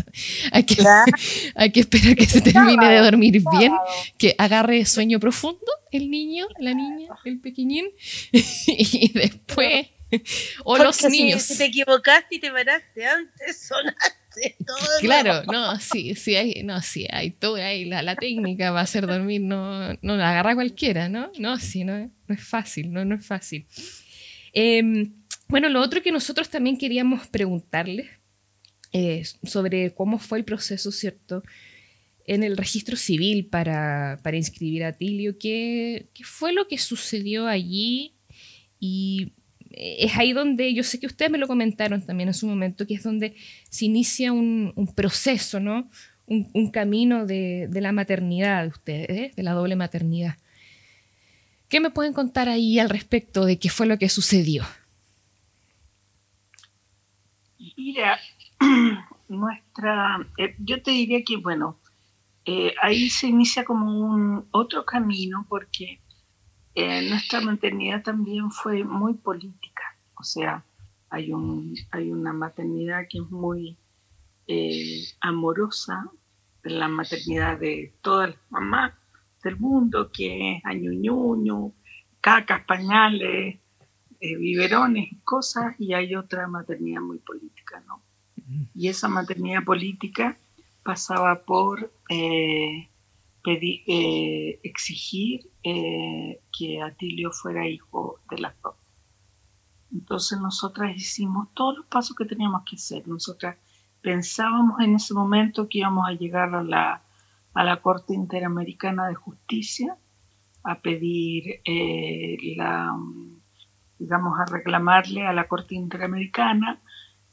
Hay que, hay que esperar que se termine de dormir bien, que agarre sueño profundo el niño, la niña, el pequeñín y después... O los niños. Si, te equivocaste y te paraste antes, sonaste todo. Claro, no, sí, sí hay, no, sí, hay todo ahí, la, la técnica va a hacer dormir, no, no la agarra cualquiera, ¿no? No, sí, no, no es fácil, no, no es fácil. Em, bueno, lo otro que nosotros también queríamos preguntarles es sobre cómo fue el proceso, ¿cierto? En el registro civil para, inscribir a Tilio, ¿qué, fue lo que sucedió allí? Y es ahí donde yo sé que ustedes me lo comentaron también en su momento, que es donde se inicia un, proceso, ¿no? Un, camino de, la maternidad de ustedes, ¿eh? de la doble maternidad. ¿Qué me pueden contar ahí al respecto de qué fue lo que sucedió? Mira, nuestra, eh, yo te diría que, bueno, eh, ahí se inicia como un otro camino porque eh, nuestra maternidad también fue muy política. O sea, hay, un, hay una maternidad que es muy amorosa, la maternidad de todas las mamás, del mundo, que es añuñuño, cacas, pañales, eh, biberones, cosas, y hay otra maternidad muy política, ¿no? Y esa maternidad política pasaba por eh, pedir, eh, exigir que Atilio fuera hijo de las dos. Entonces nosotras hicimos todos los pasos que teníamos que hacer. Nosotras pensábamos en ese momento que íbamos a llegar a la a la Corte Interamericana de Justicia a pedir eh, la, digamos, a reclamarle a la Corte Interamericana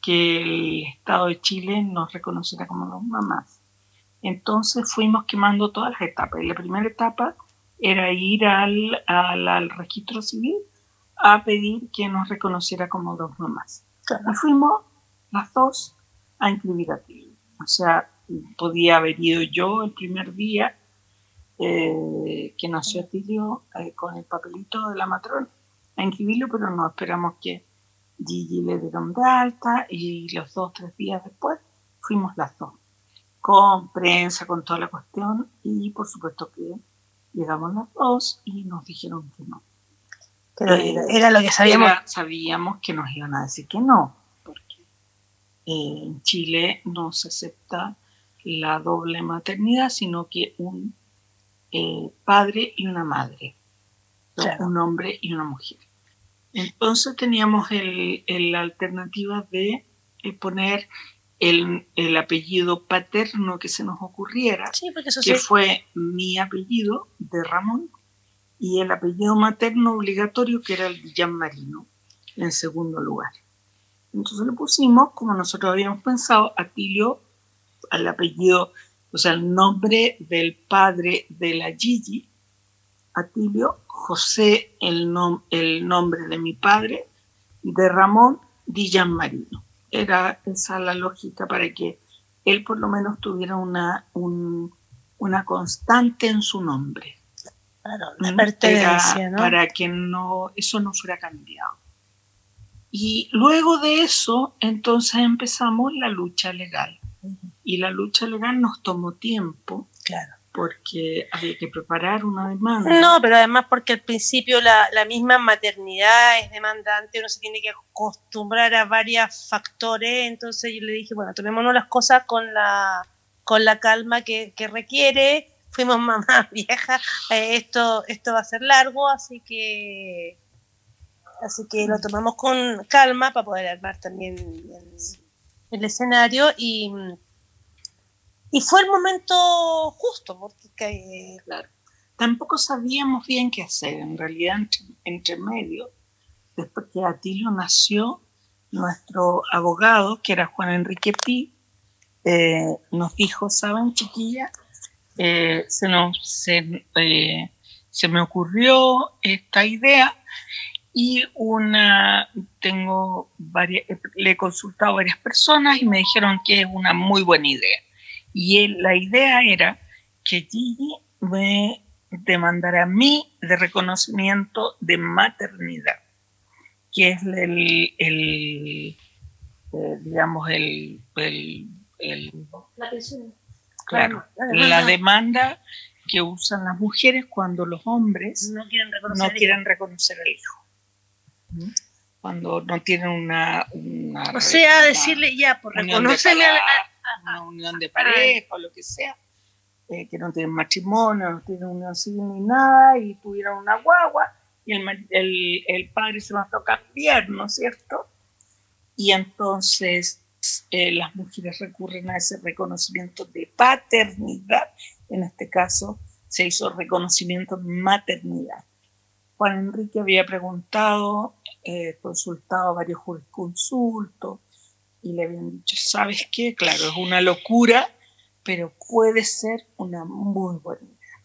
que el Estado de Chile nos reconociera como dos mamás. Entonces fuimos quemando todas las etapas. Y la primera etapa era ir al, al, registro civil a pedir que nos reconociera como dos mamás. Y fuimos las dos a inscribir a ti. O sea, podía haber ido yo el primer día eh, que nació Tilio eh, con el papelito de la matrona a inscribirlo, pero no esperamos que Gigi le dieron de alta y los dos, tres días después fuimos las dos, con prensa, con toda la cuestión y por supuesto que llegamos las dos y nos dijeron que no. Pero era, lo que sabíamos. sabíamos que nos iban a decir que no, porque en Chile no se acepta la doble maternidad, sino que un eh, padre y una madre, un hombre y una mujer. Entonces teníamos la alternativa de eh, poner el, apellido paterno que se nos ocurriera, que fue mi apellido de Ramón, y el apellido materno obligatorio que era el de Marino, en segundo lugar. Entonces le pusimos, como nosotros habíamos pensado, Atilio al apellido, o sea, el nombre del padre de la Gigi, Atilio, José, el, el nombre de mi padre, de Ramón Di Marino. Era esa la lógica para que él por lo menos tuviera una, una constante en su nombre. Claro, la pertenencia, ¿no? Para que no, eso no fuera cambiado. Y luego de eso, entonces empezamos la lucha legal. Y la lucha legal nos tomó tiempo. Claro. Porque había que preparar una demanda. No, pero además porque al principio la, la misma maternidad es demandante, uno se tiene que acostumbrar a varios factores, entonces yo le dije, bueno, tomémonos las cosas con la, con la calma que, que requiere, fuimos mamás viejas, eh, esto, esto va a ser largo, así que así que lo tomamos con calma para poder armar también el, el escenario y, y fue el momento justo, porque claro. tampoco sabíamos bien qué hacer, en realidad entre, entre medio, después que Atilio nació, nuestro abogado, que era Juan Enrique Pi, eh, nos dijo, ¿saben, chiquilla? Eh, se, nos, se, eh, se me ocurrió esta idea y una tengo varias, le he consultado a varias personas y me dijeron que es una muy buena idea. Y él, la idea era que Gigi me demandara a mí de reconocimiento de maternidad, que es el, el eh, digamos, el, el, el la. Claro, la demanda que usan las mujeres cuando los hombres no quieren reconocer, no quieren reconocer al hijo cuando no tienen una, una o sea una decirle ya por reconoceme pareja, a, una unión de pareja o lo que sea eh, que no tienen matrimonio no tienen unión civil ni nada y tuvieron una guagua y el, el, el padre se va a cambiar ¿no es cierto? y entonces eh, las mujeres recurren a ese reconocimiento de paternidad en este caso se hizo reconocimiento de maternidad Juan Enrique había preguntado, eh, consultado a varios jurisconsultos y le habían dicho, ¿sabes qué? Claro, es una locura, pero puede ser una muy buena idea.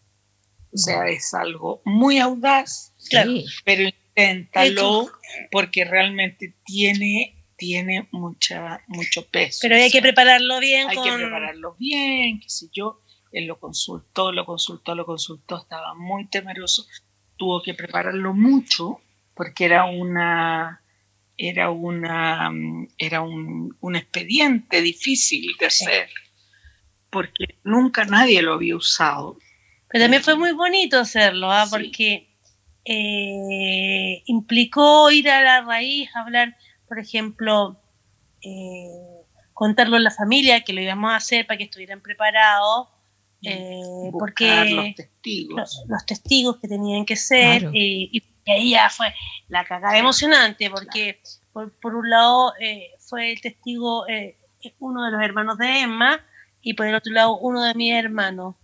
O sea, es algo muy audaz, Claro. Pero inténtalo porque realmente tiene, tiene mucha, mucho peso. pero hay que prepararlo bien hay con que prepararlo bien, qué sé yo. Él lo consultó, lo consultó, lo consultó, estaba muy temeroso. Tuvo que prepararlo mucho porque era una era una era un, un expediente difícil de hacer porque nunca nadie lo había usado. Pero también fue muy bonito hacerlo, ¿ah? Sí. porque eh, implicó ir a la raíz, hablar, por ejemplo, eh, contarlo a la familia, que lo íbamos a hacer para que estuvieran preparados, eh, porque los testigos. los, los testigos que tenían que ser, Claro. y, y ahí ya fue la cagada emocionante, porque por, por un lado eh, fue el testigo eh, uno de los hermanos de Emma, y por el otro lado uno de mis hermanos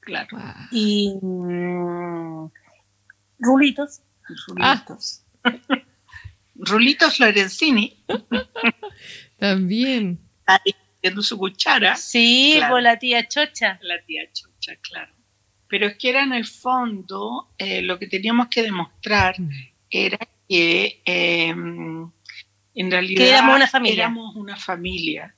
Claro. Guau. y mm, Rulitos. Rulitos. Rulitos Lorenzini, También. ahí metiendo su cuchara. Sí, Claro. por la tía Chocha. La tía Chocha, claro. Pero es que era en el fondo, eh, lo que teníamos que demostrar era que eh, en realidad Que éramos una familia. éramos una familia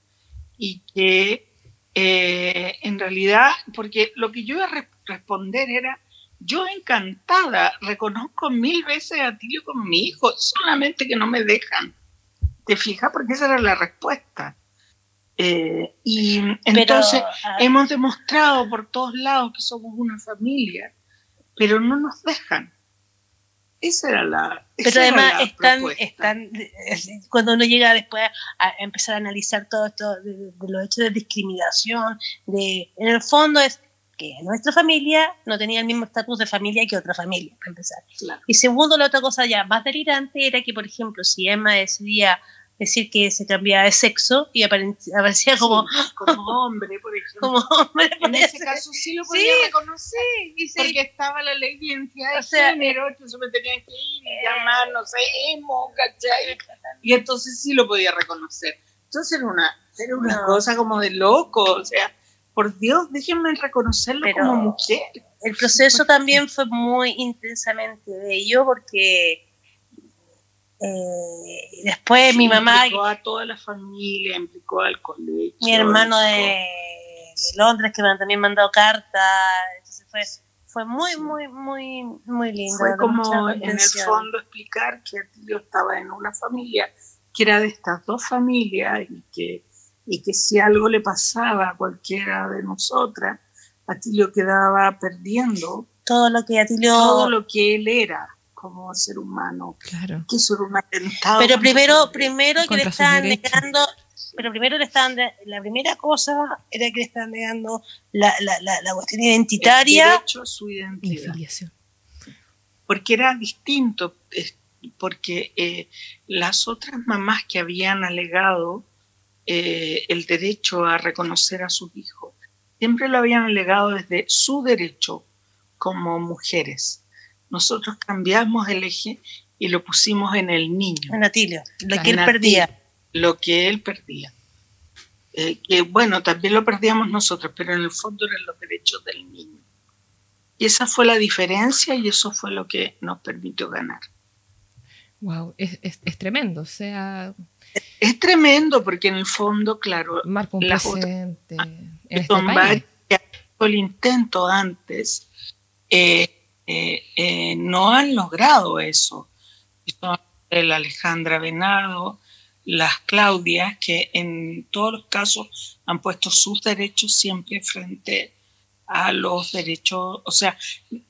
y que eh, en realidad, porque lo que yo iba a re- responder era, yo encantada, reconozco mil veces a Tilio como mi hijo, solamente que no me dejan. ¿Te fijas? Porque esa era la respuesta. Eh, y entonces ah, hemos demostrado por todos lados que somos una familia, pero no nos dejan. Esa era la. pero esa era además la están, están, eh, cuando uno llega después a empezar a analizar todo esto de, de los hechos de discriminación, de, en el fondo es que nuestra familia no tenía el mismo estatus de familia que otra familia, para empezar. Claro. Y segundo, la otra cosa ya más delirante era que, por ejemplo, si Emma decidía decir que se cambiaba de sexo y apare- aparecía como, Sí, como hombre, por ejemplo. como hombre, en ese caso sí lo Sí, podía reconocer, sí, porque estaba la ley de identidad de O sea, género, entonces me tenían que ir y llamar, no sé, emo, ¿cachai? Y entonces sí lo podía reconocer. Entonces era una, era una No. cosa como de loco, o sea, por Dios, déjenme reconocerlo Pero- como mujer. El proceso también fue muy intensamente bello porque eh, después mi mamá, Implicó a toda la familia, implicó al colegio. mi hermano de, Londres que también mandado cartas, entonces fue, fue muy, muy, muy, muy lindo. Fue como en el fondo explicar que Atilio estaba en una familia que era de estas dos familias y que, y que si algo le pasaba a cualquiera de nosotras, Atilio quedaba perdiendo todo lo que Atilio... Todo lo que él era como ser humano. Claro. Que es un atentado. Pero primero, primero que le estaban negando pero primero le estaban la primera cosa era que le estaban negando la, la, la, cuestión identitaria el derecho a su identidad porque era distinto porque eh, las otras mamás que habían alegado eh, el derecho a reconocer a sus hijos siempre lo habían alegado desde su derecho como mujeres nosotros cambiamos el eje y lo pusimos en el niño en Atilio lo que él perdía lo que él perdía. Eh, que bueno, también lo perdíamos nosotros, pero en el fondo eran los derechos del niño. Y esa fue la diferencia y eso fue lo que nos permitió ganar. Wow, es, es, tremendo, o sea... Es, tremendo porque en el fondo, claro... Marco un presente en este país. el intento antes, eh, eh, no han logrado eso. El Alejandra Venado, las Claudias, que en todos los casos han puesto sus derechos siempre frente a los derechos, o sea,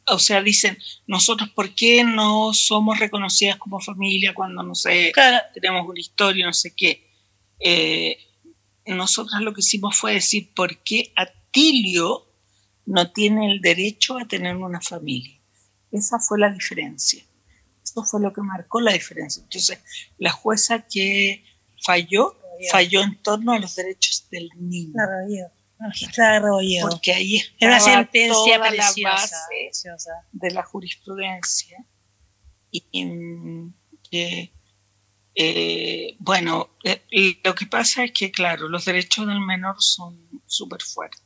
o sea, dicen, nosotros por qué no somos reconocidas como familia cuando no sé, tenemos una historia, no sé qué. Eh, nosotros lo que hicimos fue decir por qué Atilio no tiene el derecho a tener una familia. Esa fue la diferencia. Eso fue lo que marcó la diferencia. Entonces, la jueza que falló, falló en torno a los derechos del niño. Claro, Porque ahí es una sentencia preciosa, de la jurisprudencia. Y que, eh, bueno, eh, lo que pasa es que, claro, los derechos del menor son súper fuertes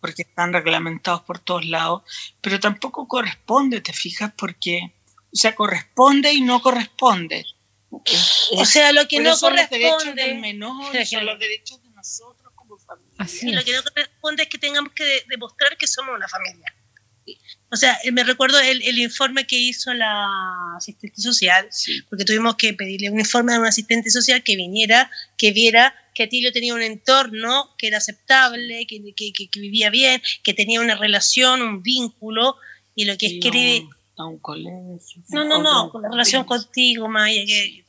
porque están reglamentados por todos lados, pero tampoco corresponde, te fijas, porque o sea, corresponde y no corresponde. o sea, lo que no son corresponde. Los derechos del menor, son los derechos de nosotros como familia. Así lo que no corresponde es que tengamos que demostrar que somos una familia. O sea, me recuerdo el, el, informe que hizo la asistente social, porque tuvimos que pedirle un informe a un asistente social que viniera, que viera que Atilio tenía un entorno que era aceptable, que, que, que, vivía bien, que tenía una relación, un vínculo, y lo que es querer a un colegio. No, no, no, con la relación contigo, Maya, que,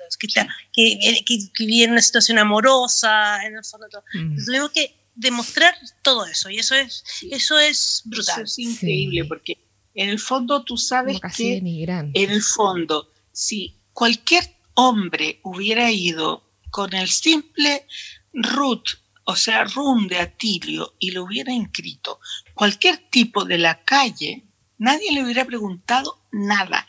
que, vivía en una situación amorosa, en el fondo todo. Mm. Tuvimos que demostrar todo eso, y eso es, eso es brutal. es increíble, porque en el fondo tú sabes que, en el fondo, si cualquier hombre hubiera ido con el simple root, o sea, run de Atilio, y lo hubiera inscrito, cualquier tipo de la calle, nadie le hubiera preguntado nada.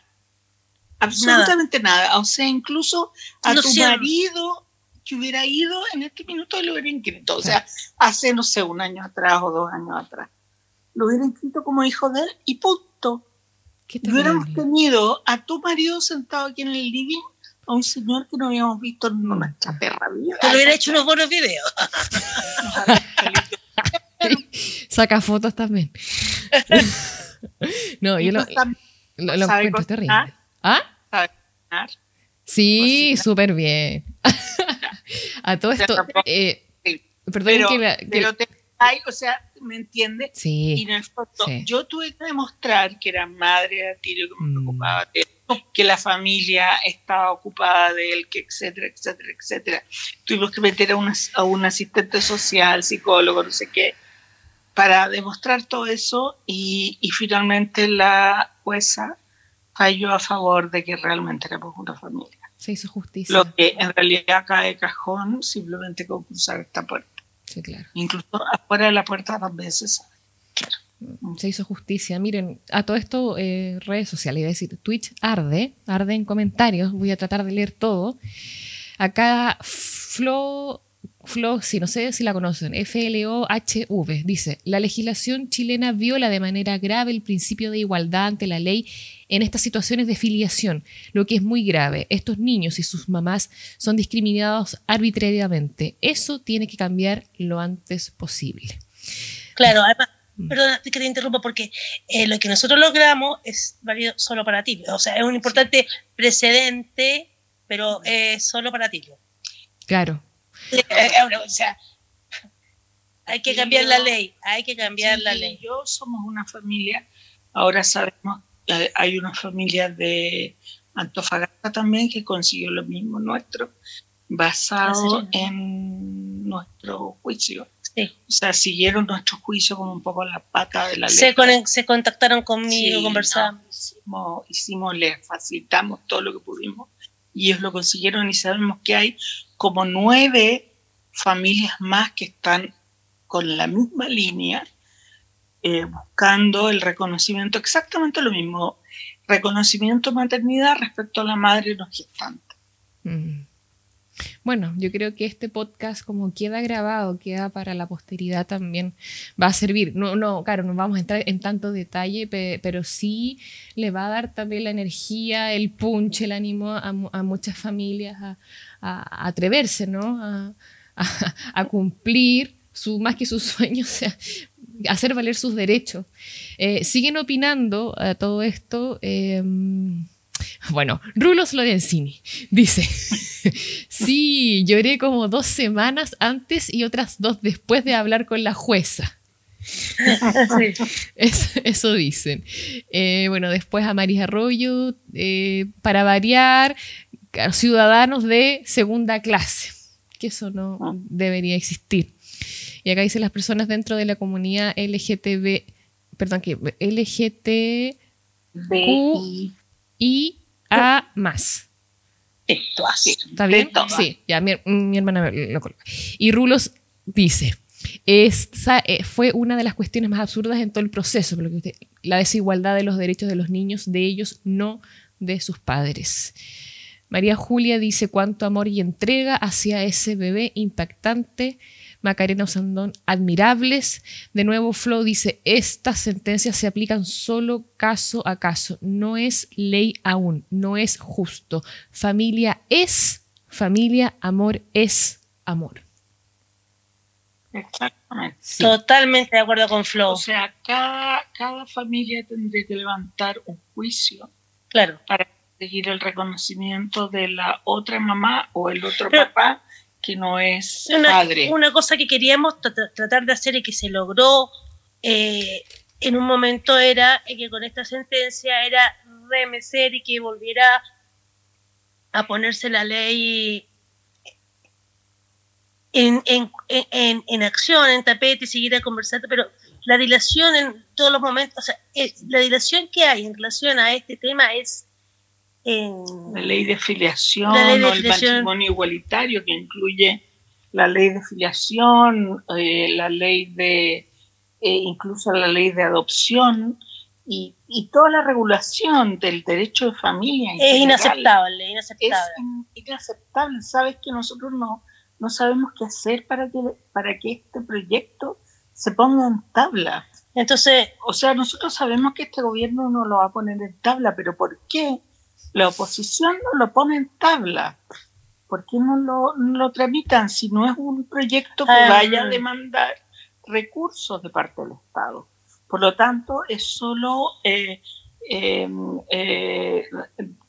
Absolutamente nada. O sea, incluso a tu marido que hubiera ido en este minuto lo hubiera inscrito. O sea, hace, no sé, un año atrás o dos años atrás. Lo hubiera inscrito como hijo de él y punto. Hubiéramos tenido a tu marido sentado aquí en el living a un señor que no habíamos visto en nuestra perra vida. Lo hubiera hecho unos buenos videos. Saca fotos también. no, yo lo, lo, lo encuentro terrible. ¿Ah? ¿Sabe Sí, súper bien. a todo esto. Eh, perdón pero, que, pero te, hay, o sea, ¿me entiendes? Sí. Y en el foto, yo tuve que demostrar que era madre de Atilio, que me mm. preocupaba de que la familia estaba ocupada de él, que etcétera, etcétera, etcétera. Tuvimos que meter a, una, a un asistente social, psicólogo, no sé qué para demostrar todo eso y, finalmente la jueza falló a favor de que realmente éramos una familia. Se hizo justicia. Lo que en realidad cae cajón simplemente con cruzar esta puerta. Sí, claro. Incluso afuera de la puerta dos veces. Se hizo justicia. Miren, a todo esto, eh, redes sociales, es decir, Twitch arde, arde en comentarios. Voy a tratar de leer todo. Acá, Flo Flo, si no sé si la conocen, FLOHV, dice, la legislación chilena viola de manera grave el principio de igualdad ante la ley en estas situaciones de filiación, lo que es muy grave. Estos niños y sus mamás son discriminados arbitrariamente. Eso tiene que cambiar lo antes posible. Claro, además. Perdona que te interrumpa porque eh, lo que nosotros logramos es válido solo para ti. O sea, es un importante precedente, pero es solo para ti. Claro. Eh, eh, o sea, hay que cambiar la ley, hay que cambiar la ley. Yo somos una familia, ahora sabemos, hay una familia de Antofagasta también que consiguió lo mismo nuestro, basado en nuestro juicio. O sea, siguieron nuestro juicio como un poco la pata de la ley. Se, contactaron conmigo, conversamos. hicimos, hicimos, les facilitamos todo lo que pudimos y ellos lo consiguieron y sabemos que hay como nueve familias más que están con la misma línea eh, buscando el reconocimiento, exactamente lo mismo, reconocimiento maternidad respecto a la madre no gestante. Mm. Bueno, yo creo que este podcast como queda grabado, queda para la posteridad también, va a servir. No, no, claro, no vamos a entrar en tanto detalle, pero sí le va a dar también la energía, el punch, el ánimo a, muchas familias a, atreverse, ¿no? A, cumplir su, más que sus sueños, sea, hacer valer sus derechos. Eh, siguen opinando a todo esto. Eh, bueno, Rulos Lorenzini dice, sí, lloré como dos semanas antes y otras dos después de hablar con la jueza. eso, dicen. Eh, bueno, después a María Arroyo, eh, para variar, ciudadanos de segunda clase, que eso no ah. debería existir. Y acá dice las personas dentro de la comunidad LGTB, perdón, que LGTB y a más. Esto así. ¿Está bien? Sí, ya mi, hermana lo coloca. Y Rulos dice, esta eh, fue una de las cuestiones más absurdas en todo el proceso, la desigualdad de los derechos de los niños, de ellos, no de sus padres. María Julia dice cuánto amor y entrega hacia ese bebé impactante Macarena Osandón, admirables. De nuevo, Flo dice, estas sentencias se aplican solo caso a caso, no es ley aún, no es justo. Familia es familia, amor es amor. Exactamente. Totalmente de acuerdo con Flo. O sea, cada, cada familia tendría que levantar un juicio. Claro. Para seguir el reconocimiento de la otra mamá o el otro papá que no es una, padre. Una cosa que queríamos tratar de hacer y que se logró eh, en un momento era que con esta sentencia era remecer y que volviera a ponerse la ley en, en, en, en acción, en tapete, y seguir a conversar, pero la dilación en todos los momentos, o sea, la dilación que hay en relación a este tema es la ley de filiación o el matrimonio igualitario que incluye la ley de filiación, eh, la ley de, eh, incluso la ley de adopción y, toda la regulación del derecho de familia. es inaceptable, inaceptable. Es inaceptable. Sabes que nosotros no, no sabemos qué hacer para que, para que este proyecto se ponga en tabla. Entonces, o sea, nosotros sabemos que este gobierno no lo va a poner en tabla, pero ¿por qué? La oposición no lo pone en tabla. ¿Por qué no lo, tramitan si no es un proyecto que ah. vaya a demandar recursos de parte del Estado? Por lo tanto, es solo eh, em, eh,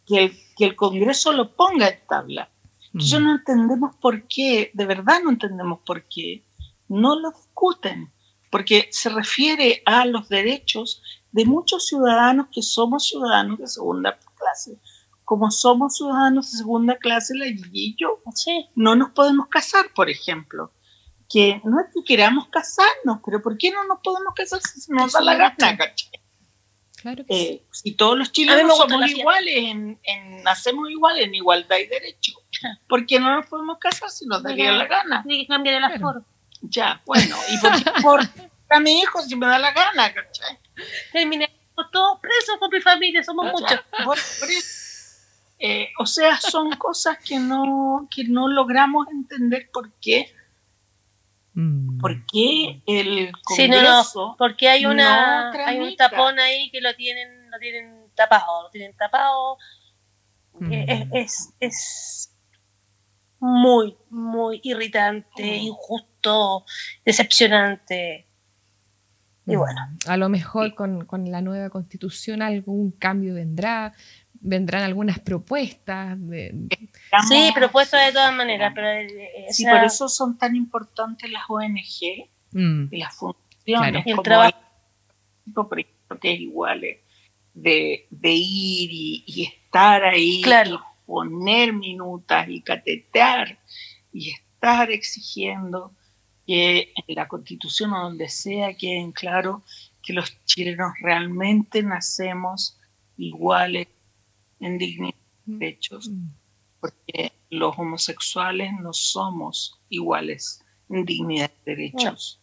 que, el, Congreso lo ponga en tabla. Entonces mm. no entendemos por qué, de verdad no entendemos por qué no lo discuten, porque se refiere a los derechos de muchos ciudadanos que somos ciudadanos de segunda clase. Como somos ciudadanos de segunda clase, la y yo, no nos podemos casar, por ejemplo. Que no es que queramos casarnos, pero ¿por qué no nos podemos casar si nos da la gana, Claro eh, Si todos los chilenos somos iguales, en, nacemos iguales, en igualdad y derecho, ¿por qué no nos podemos casar si nos daría la gana? Tiene que cambiar el aforo. Ya, bueno, ¿y por qué por a mi hijo si me da la gana, ¿cachai? Terminé todos presos con mi familia, somos muchos. Eh, o sea, son cosas que no, que no logramos entender por qué. Mm. ¿Por qué el Congreso porque hay una hay un tapón ahí que lo tienen lo tienen tapado, lo tienen tapado. Eh, mm. Es, es, muy, muy irritante, mm. injusto, decepcionante. Y bueno. A lo mejor con, con la nueva constitución algún cambio vendrá, vendrán algunas propuestas. sí, propuestas de todas maneras. Pero, eh, sí, por eso son tan importantes las ONG mm. y las funciones. Y el trabajo. por ejemplo, que es igual de, de ir y, estar ahí, claro. y poner minutas y catetear y estar exigiendo que en la constitución o donde sea queden claro que los chilenos realmente nacemos iguales en dignidad de mm. derechos, mm. porque los homosexuales no somos iguales en dignidad de derechos,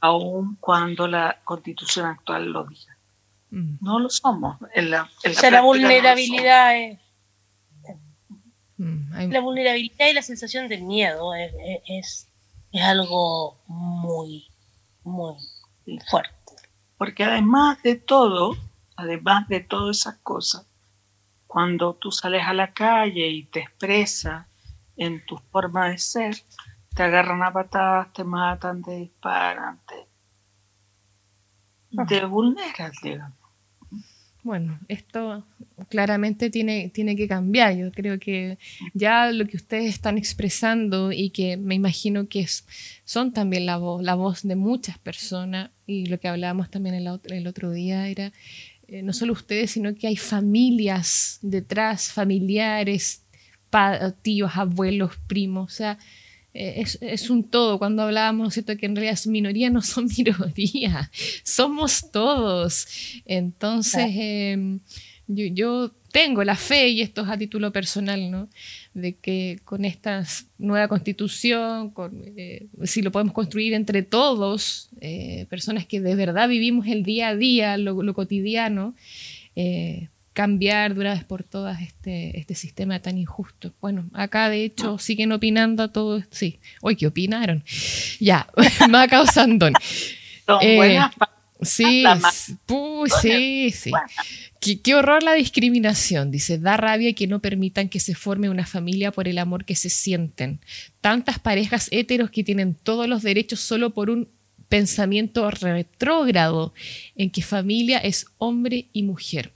aun cuando la constitución actual lo diga. Mm. No lo somos. En la, la, vulnerabilidad es... La vulnerabilidad y la sensación del miedo es, es, es algo muy, muy fuerte. Porque además de todo, además de todas esas cosas, cuando tú sales a la calle y te expresas en tu forma de ser, te agarran a patadas, te matan, te disparan, te, te vulneras, digamos. Bueno, esto claramente tiene, tiene que cambiar. Yo creo que ya lo que ustedes están expresando y que me imagino que son también la voz, la voz de muchas personas y lo que hablábamos también el, el otro día era eh, no solo ustedes, sino que hay familias detrás, familiares, tíos, abuelos, primos, o sea, eh, es, un todo. Cuando hablábamos, ¿cierto? Que en realidad minoría no son minoría, somos todos. Entonces, em, yo, yo, tengo la fe, y esto es a título personal, ¿no? De que con esta nueva constitución, eh, si lo podemos construir entre todos, eh, personas que de verdad vivimos el día a día, lo, cotidiano, eh, cambiar de una vez por todas este, este sistema tan injusto. Bueno, acá de hecho siguen opinando a todos, sí, hoy ¿qué opinaron? Ya, Maca. Son buenas Sí, sí, sí. Qué, horror la discriminación, dice, da rabia que no permitan que se forme una familia por el amor que se sienten. Tantas parejas heteros que tienen todos los derechos solo por un pensamiento retrógrado en que familia es hombre y mujer.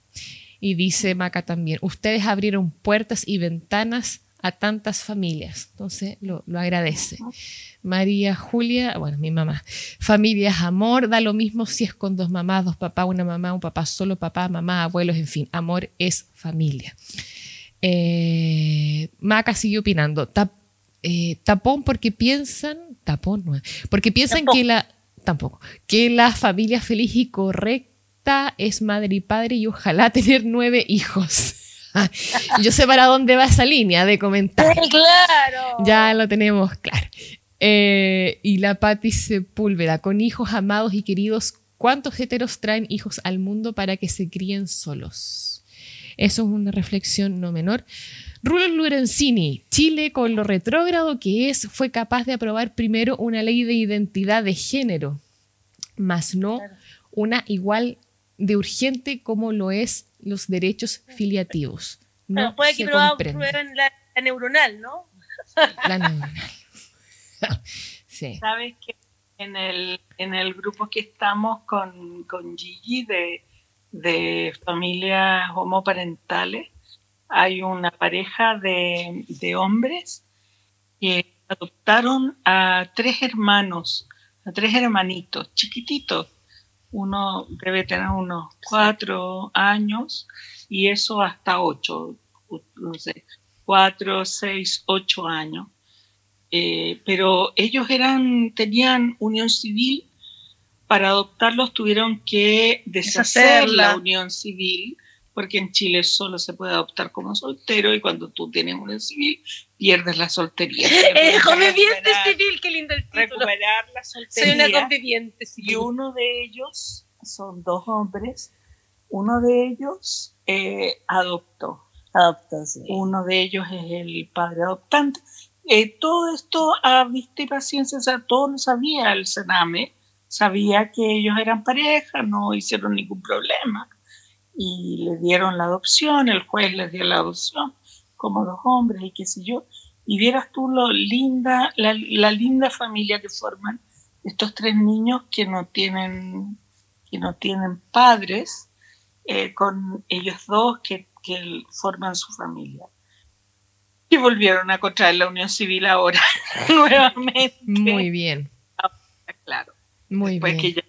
Y dice Maca también, ustedes abrieron puertas y ventanas a tantas familias. Entonces lo, lo agradece. María Julia, bueno, mi mamá. Familia es amor, da lo mismo si es con dos mamás, dos papás, una mamá, un papá solo, papá, mamá, abuelos, en fin. Amor es familia. Eh, Maca sigue opinando. Eh, tapón porque piensan, tapón no, porque piensan que la, tampoco, que la familia feliz y correcta es madre y padre y ojalá tener nueve hijos. Yo sé para dónde va esa línea de comentarios. Claro. Ya lo tenemos claro. Eh, y la Patti Sepúlveda, con hijos amados y queridos, ¿cuántos heteros traen hijos al mundo para que se críen solos? Eso es una reflexión no menor. Rulo Lorenzini, Chile con lo retrógrado que es, fue capaz de aprobar primero una ley de identidad de género, más no una igual de urgente como lo es los derechos filiativos. No puede que la, la neuronal, ¿no? La neuronal. Sabes que en el, en el grupo que estamos con, Gigi de, de familias homoparentales, hay una pareja de, hombres que adoptaron a tres hermanos, a tres hermanitos chiquititos. Uno debe tener unos cuatro años y eso hasta ocho, no sé, cuatro, seis, ocho años. Eh, pero ellos eran, tenían unión civil, para adoptarlos tuvieron que deshacer la unión civil, porque en Chile solo se puede adoptar como soltero y cuando tú tienes unión civil pierdes la soltería. Eh, conviviente civil, qué lindo el título. Recuperar la soltería. Soy una conviviente civil. Y uno de ellos, son dos hombres, uno de ellos eh, adoptó. Adoptó, sí. Uno de ellos es el padre adoptante eh, todo esto a vista y paciencia, o sea, todo lo sabía el Sename, sabía que ellos eran pareja, no hicieron ningún problema y le dieron la adopción, el juez les dio la adopción como dos hombres y qué sé yo, y vieras tú lo linda, la, linda familia que forman estos tres niños que no tienen, que no tienen padres, eh, con ellos dos que, que forman su familia. Y volvieron a contraer la unión civil ahora, nuevamente. Muy bien. claro. Muy bien.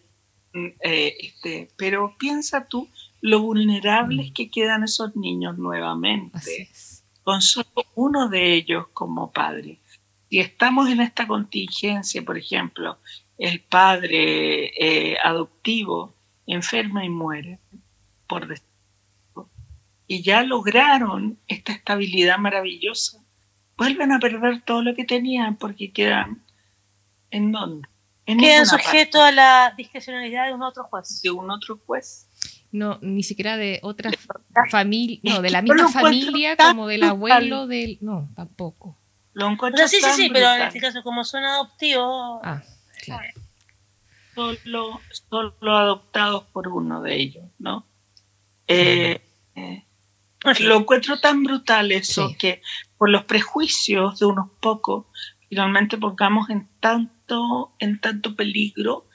Eh, este, pero piensa tú lo vulnerables mm. que quedan esos niños nuevamente, con solo uno de ellos como padre. Si estamos en esta contingencia, por ejemplo, el padre eh, adoptivo enferma y muere, por decirlo, y ya lograron esta estabilidad maravillosa, vuelven a perder todo lo que tenían porque quedan en dónde? Quedan sujetos a la discrecionalidad de un otro juez. De un otro juez. No, ni siquiera de otra familia, no, de la misma familia como del abuelo del... No, tampoco. Lo encuentro sí, sí, sí, pero en este caso como son adoptivos... Ah, claro. Solo, solo adoptados por uno de ellos, ¿no? Eh, eh, lo encuentro tan brutal eso que por los prejuicios de unos pocos finalmente pongamos en tanto, en tanto peligro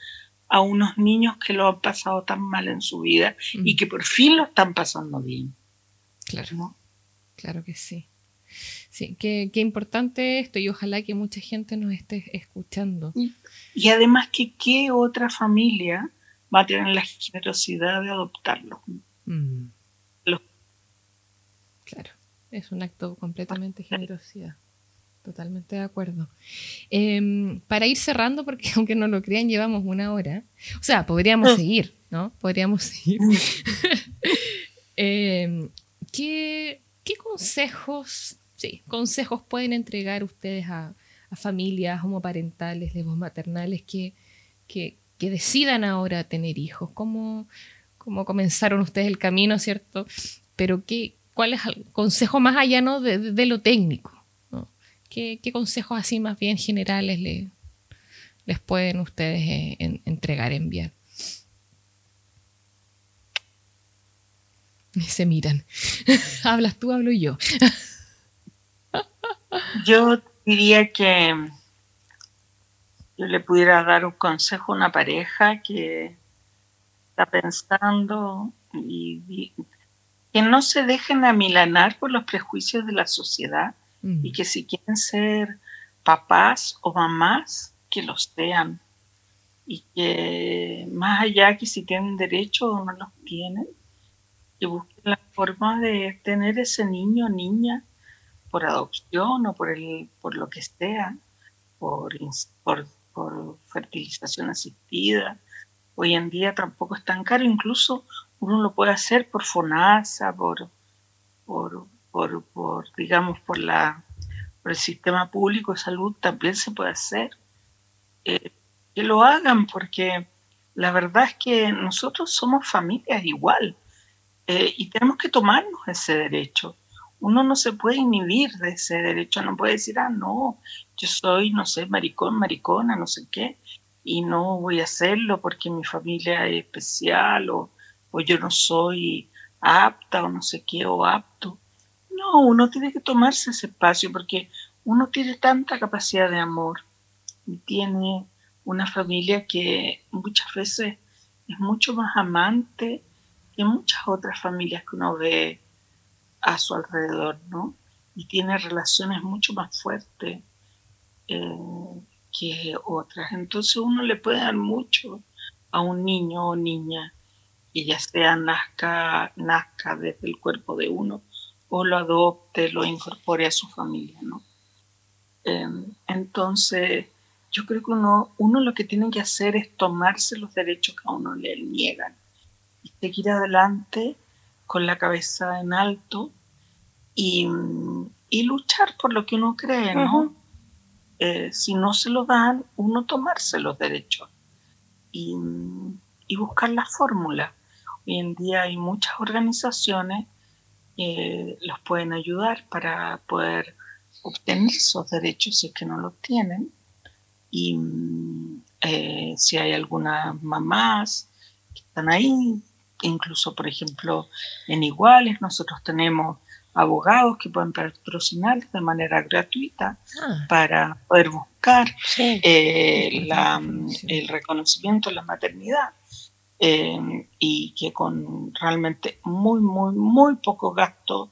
a unos niños que lo han pasado tan mal en su vida y que por fin lo están pasando bien. Claro, claro que sí. Sí, qué, qué, importante esto y ojalá que mucha gente nos esté escuchando. Y, además que qué otra familia va a tener la generosidad de adoptarlo. Mm. Claro, es un acto completamente generosidad. Totalmente de acuerdo. Em, para ir cerrando, porque aunque no lo crean, llevamos una hora. O sea, podríamos ah. seguir, ¿no? Podríamos seguir. Em, ¿qué, consejos, sí, consejos pueden entregar ustedes a, familias homoparentales, maternales que, que, decidan ahora tener hijos? ¿Cómo, ¿Cómo comenzaron ustedes el camino, cierto? Pero ¿qué, ¿cuál es el consejo más allá ¿no? de lo técnico? ¿Qué, consejos así más bien generales les pueden ustedes eh, entregar, enviar? Y se miran. ¿Hablas tú, hablo yo? yo diría que yo le pudiera dar un consejo a una pareja que está pensando y que no se dejen amilanar por los prejuicios de la sociedad y que si quieren ser papás o mamás, que los sean. Y que más allá que si tienen derecho o no los tienen, que busquen la forma de tener ese niño o niña por adopción o por, el, por lo que sea, por, por, por fertilización asistida. Hoy en día tampoco es tan caro, incluso uno lo puede hacer por FONASA, por, por, por, digamos, por, la, por el sistema público de salud también se puede hacer. Eh, que lo hagan porque la verdad es que nosotros somos familias igual eh, y tenemos que tomarnos ese derecho. Uno no se puede inhibir de ese derecho, no puede decir, ah, no, yo soy, no sé, maricón, maricona, no sé qué, y no voy a hacerlo porque mi familia es especial o, o yo no soy apta o no sé qué o apto. No, uno tiene que tomarse ese espacio porque uno tiene tanta capacidad de amor y tiene una familia que muchas veces es mucho más amante que muchas otras familias que uno ve a su alrededor, ¿no? Y tiene relaciones mucho más fuertes eh, que otras. Entonces uno le puede dar mucho a un niño o niña que ya sea nazca, nazca desde el cuerpo de uno o lo adopte, lo incorpore a su familia, ¿no? Em, entonces, yo creo que uno, uno lo que tiene que hacer es tomarse los derechos que a uno le niegan y seguir adelante con la cabeza en alto y, luchar por lo que uno cree, ¿no? Eh, si no se lo dan, uno tomarse los derechos y, y buscar la fórmula. Hoy en día hay muchas organizaciones eh, los pueden ayudar para poder obtener esos derechos si es que no los tienen. Y mm, eh, si hay algunas mamás que están ahí, incluso por ejemplo en Iguales, nosotros tenemos abogados que pueden patrocinar de manera gratuita Ah, para poder buscar Sí. eh, la- el reconocimiento de la maternidad eh, y que con realmente muy, muy, muy poco gasto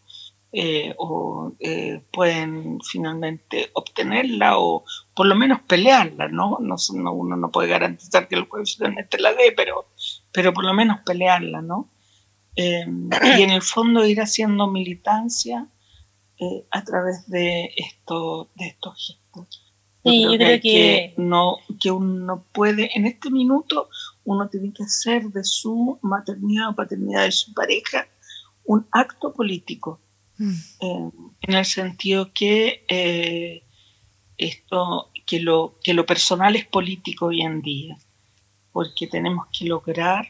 eh, o, eh, pueden finalmente obtenerla o por lo menos pelearla, ¿no? No, no- uno no puede garantizar que el juez finalmente la dé, pero, pero por lo menos pelearla, ¿no? Y en el fondo ir haciendo militancia a través de, esto, de estos gestos. Sí, yo creo que- no que uno puede en este minuto uno tiene que hacer de su maternidad o paternidad de su pareja un acto político mm, eh, en el sentido que eh, esto que lo que lo personal es político hoy en día porque tenemos que lograr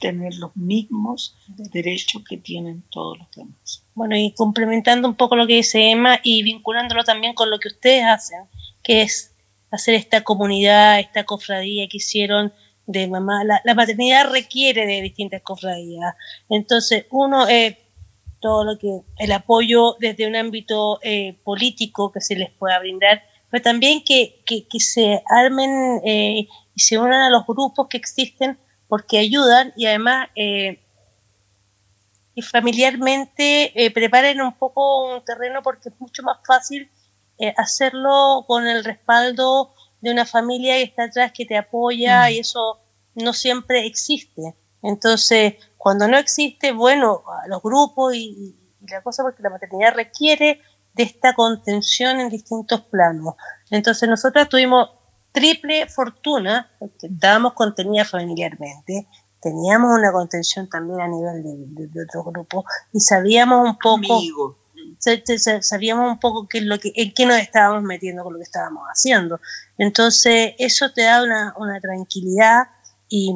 tener los mismos derechos que tienen todos los demás. Bueno, y complementando un poco lo que dice Emma y vinculándolo también con lo que ustedes hacen, que es hacer esta comunidad, esta cofradía que hicieron de mamá. La, la maternidad requiere de distintas cofradías. Entonces, uno, eh, todo lo que, el apoyo desde un ámbito eh, político que se les pueda brindar, pero también que, que, que se armen eh, y se unan a los grupos que existen porque ayudan y además y familiarmente preparen un poco un terreno porque es mucho más fácil hacerlo con el respaldo de una familia que está atrás que te apoya Mm. y eso no siempre existe. Entonces, cuando no existe, bueno, los grupos y, y la cosa porque la maternidad requiere de esta contención en distintos planos. Entonces, nosotros tuvimos triple fortuna, porque estábamos contenidas familiarmente, teníamos una contención también a nivel de, de, de otros grupos y sabíamos un poco Amigo. Sa- sa- sa- sabíamos un poco qué lo que, en qué nos estábamos metiendo con lo que estábamos haciendo. Entonces, eso te da una, una tranquilidad y,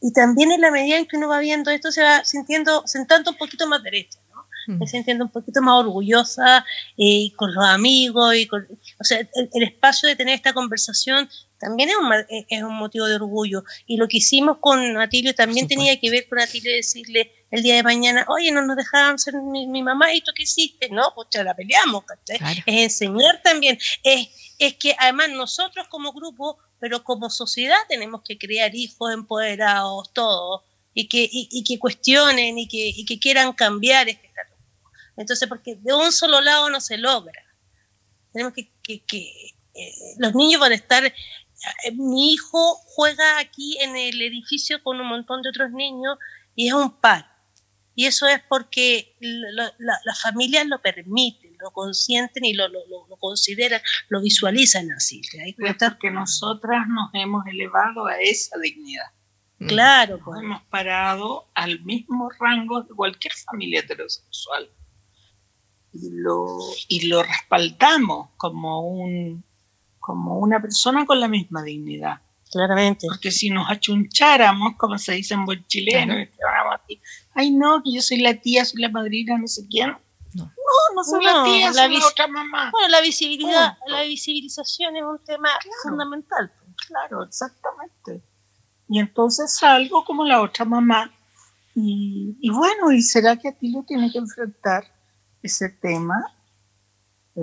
y también en la medida en que uno va viendo esto, se va sintiendo, sentando un poquito más mm. Me sintiendo un poquito más orgullosa eh, con los amigos y con, o sea, el, el espacio de tener esta conversación también es un, ma- es un motivo de orgullo. Y lo que hicimos con Atilio también tenía que ver con Atilio decirle el día de mañana, oye, no nos dejaban ser mi, mi mamá, ¿y tú qué hiciste? No, pues la peleamos. Es enseñar también, es, es que además nosotros como grupo, pero como sociedad tenemos que crear hijos empoderados, todos, y que, y, y que cuestionen y que, y que quieran cambiar este. Entonces, porque de un solo lado no se logra. Tenemos que, que, que eh, los niños van a estar, eh, mi hijo juega aquí en el edificio con un montón de otros niños y es un par. Y eso es porque la- la- las familias lo permiten, lo consienten y lo, lo, lo- lo consideran, lo visualizan así. ¿te das es cuenta? porque nosotras nos hemos elevado a esa dignidad Mm. Claro, nos pues. hemos parado al mismo rango de cualquier familia heterosexual y lo, y lo respaldamos como, un, como una persona con la misma dignidad. claramente. Porque si nos achuncháramos, como se dice en buen chileno, quedáramos así, ay no, que yo soy la tía, soy la madrina, no sé quién. No. No, no soy No, la tía, la soy la otra mamá. Bueno, la visibilidad, Punto. la visibilización es un tema fundamental. Claro, exactamente. Y entonces salgo como la otra mamá. Y, y bueno, ¿y será que a ti lo tiene que enfrentar ese tema? Eh,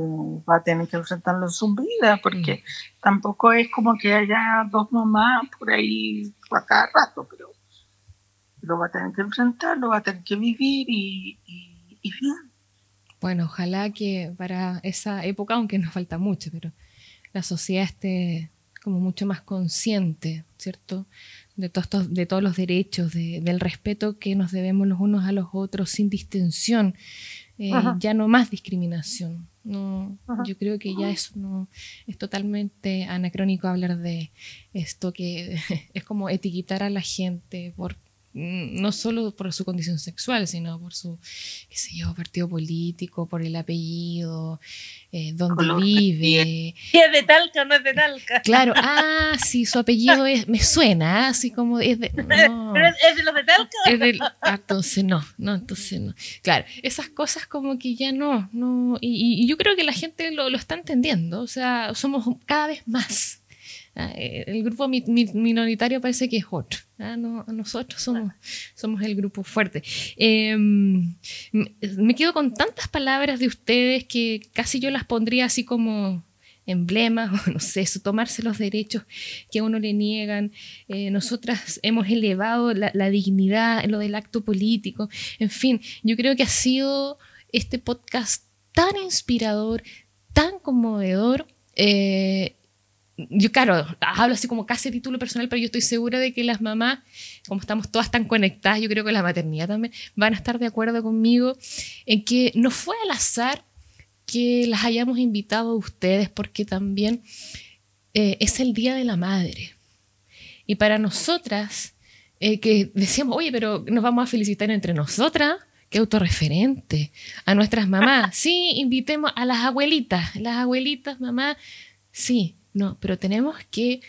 va a tener que enfrentarlo en su vida, porque tampoco es como que haya dos mamás por ahí a cada rato, pero lo va a tener que enfrentar, lo va a tener que vivir y, y, y bien. Bueno, ojalá que para esa época, aunque nos falta mucho, pero la sociedad esté como mucho más consciente, ¿cierto? De, todos estos- de todos los derechos, de- del respeto que nos debemos los unos a los otros sin distinción, eh, ya no más discriminación. No, Ajá. yo creo que ya eso no es totalmente anacrónico hablar de esto que es como etiquetar a la gente por no solo por su condición sexual, sino por su, qué sé yo, partido político, por el apellido, eh, dónde Color vive. Si es de Talca o no es de Talca. Claro, ah, sí, su apellido es, me suena, así como es de... no. ¿Pero es, es de los de Talca? Es del- ah, entonces no, no, entonces no. Claro, esas cosas como que ya no, no, y- y yo creo que la gente lo, lo está entendiendo, o sea, somos cada vez más. Ah, eh, el grupo minoritario parece que es otro. Ah, nosotros somos, somos el grupo fuerte. Em, me quedo con tantas palabras de ustedes que casi yo las pondría así como emblemas, o no sé, eso, tomarse los derechos que a uno le niegan. Eh, nosotras hemos elevado la, la, dignidad, lo del acto político. En fin, yo creo que ha sido este podcast tan inspirador, tan conmovedor. Eh, yo, claro, hablo así como casi título personal, pero yo estoy segura de que las mamás, como estamos todas tan conectadas, yo creo que la maternidad también, van a estar de acuerdo conmigo en que no fue al azar que las hayamos invitado a ustedes, porque también eh, es el Día de la Madre. Y para nosotras, eh, que decíamos, oye, pero nos vamos a felicitar entre nosotras, qué autorreferente, a nuestras mamás. Sí, invitemos a las abuelitas, las abuelitas, mamá, sí, no, pero tenemos que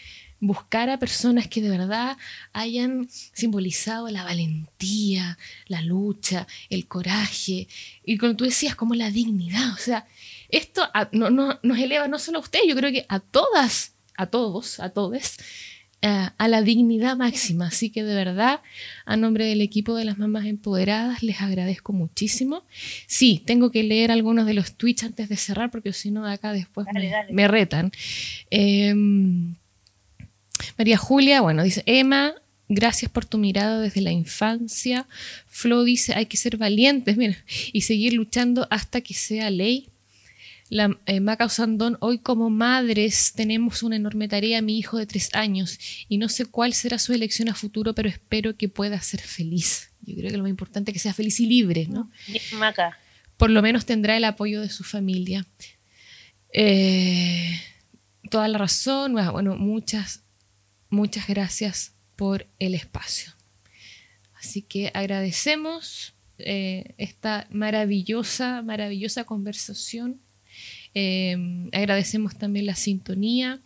buscar a personas que de verdad hayan simbolizado la valentía, la lucha, el coraje, y como tú decías, como la dignidad. O sea, esto no, nos eleva no solo a usted, yo creo que a todas, a todos, a todos, a la dignidad máxima. Así que de verdad, a nombre del equipo de las mamás empoderadas, les agradezco muchísimo. Sí, tengo que leer algunos de los tweets antes de cerrar, porque si no, de acá después me, retan. Em, María Julia, bueno, dice, Emma, gracias por tu mirada desde la infancia. Flo dice, hay que ser valientes, mira, y seguir luchando hasta que sea ley la eh, Maca hoy como madres tenemos una enorme tarea, mi hijo de tres años, y no sé cuál será su elección a futuro, pero espero que pueda ser feliz. Yo creo que lo más importante es que sea feliz y libre, ¿no? Maca. Por lo menos tendrá el apoyo de su familia. Eh, toda la razón, bueno, muchas, muchas gracias por el espacio. Así que agradecemos eh, esta maravillosa, maravillosa conversación eh, agradecemos también la sintonía.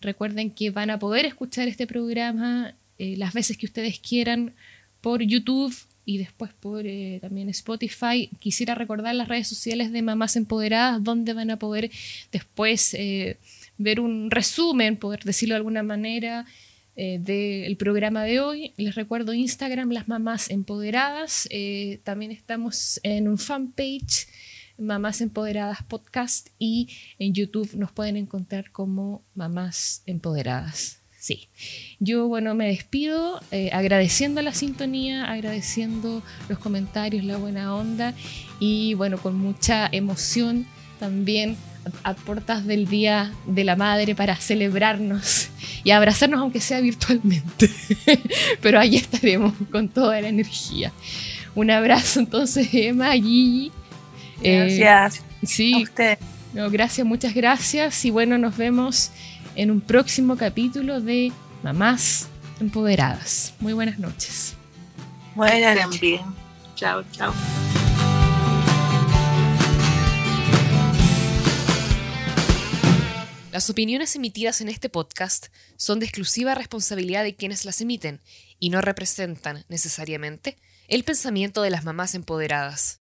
Recuerden que van a poder escuchar este programa eh, las veces que ustedes quieran por YouTube y después por eh, también Spotify. Quisiera recordar las redes sociales de Mamás Empoderadas, donde van a poder después ver un resumen, poder decirlo de alguna manera, del programa de hoy. Les recuerdo Instagram, Las Mamás Empoderadas. también estamos en un fanpage Mamás Empoderadas Podcast y en YouTube nos pueden encontrar como Mamás Empoderadas. Sí, yo bueno me despido eh, agradeciendo la sintonía, agradeciendo los comentarios, la buena onda y bueno con mucha emoción también a, puertas del Día de la Madre para celebrarnos y abrazarnos aunque sea virtualmente, pero ahí estaremos con toda la energía. Un abrazo entonces Emma, Gigi eh, gracias. sí. A usted. No, gracias, muchas gracias. Y bueno, nos vemos en un próximo capítulo de Mamás Empoderadas. Muy buenas noches. Buenas también. Chao, chao. Las opiniones emitidas en este podcast son de exclusiva responsabilidad de quienes las emiten y no representan necesariamente el pensamiento de las mamás empoderadas.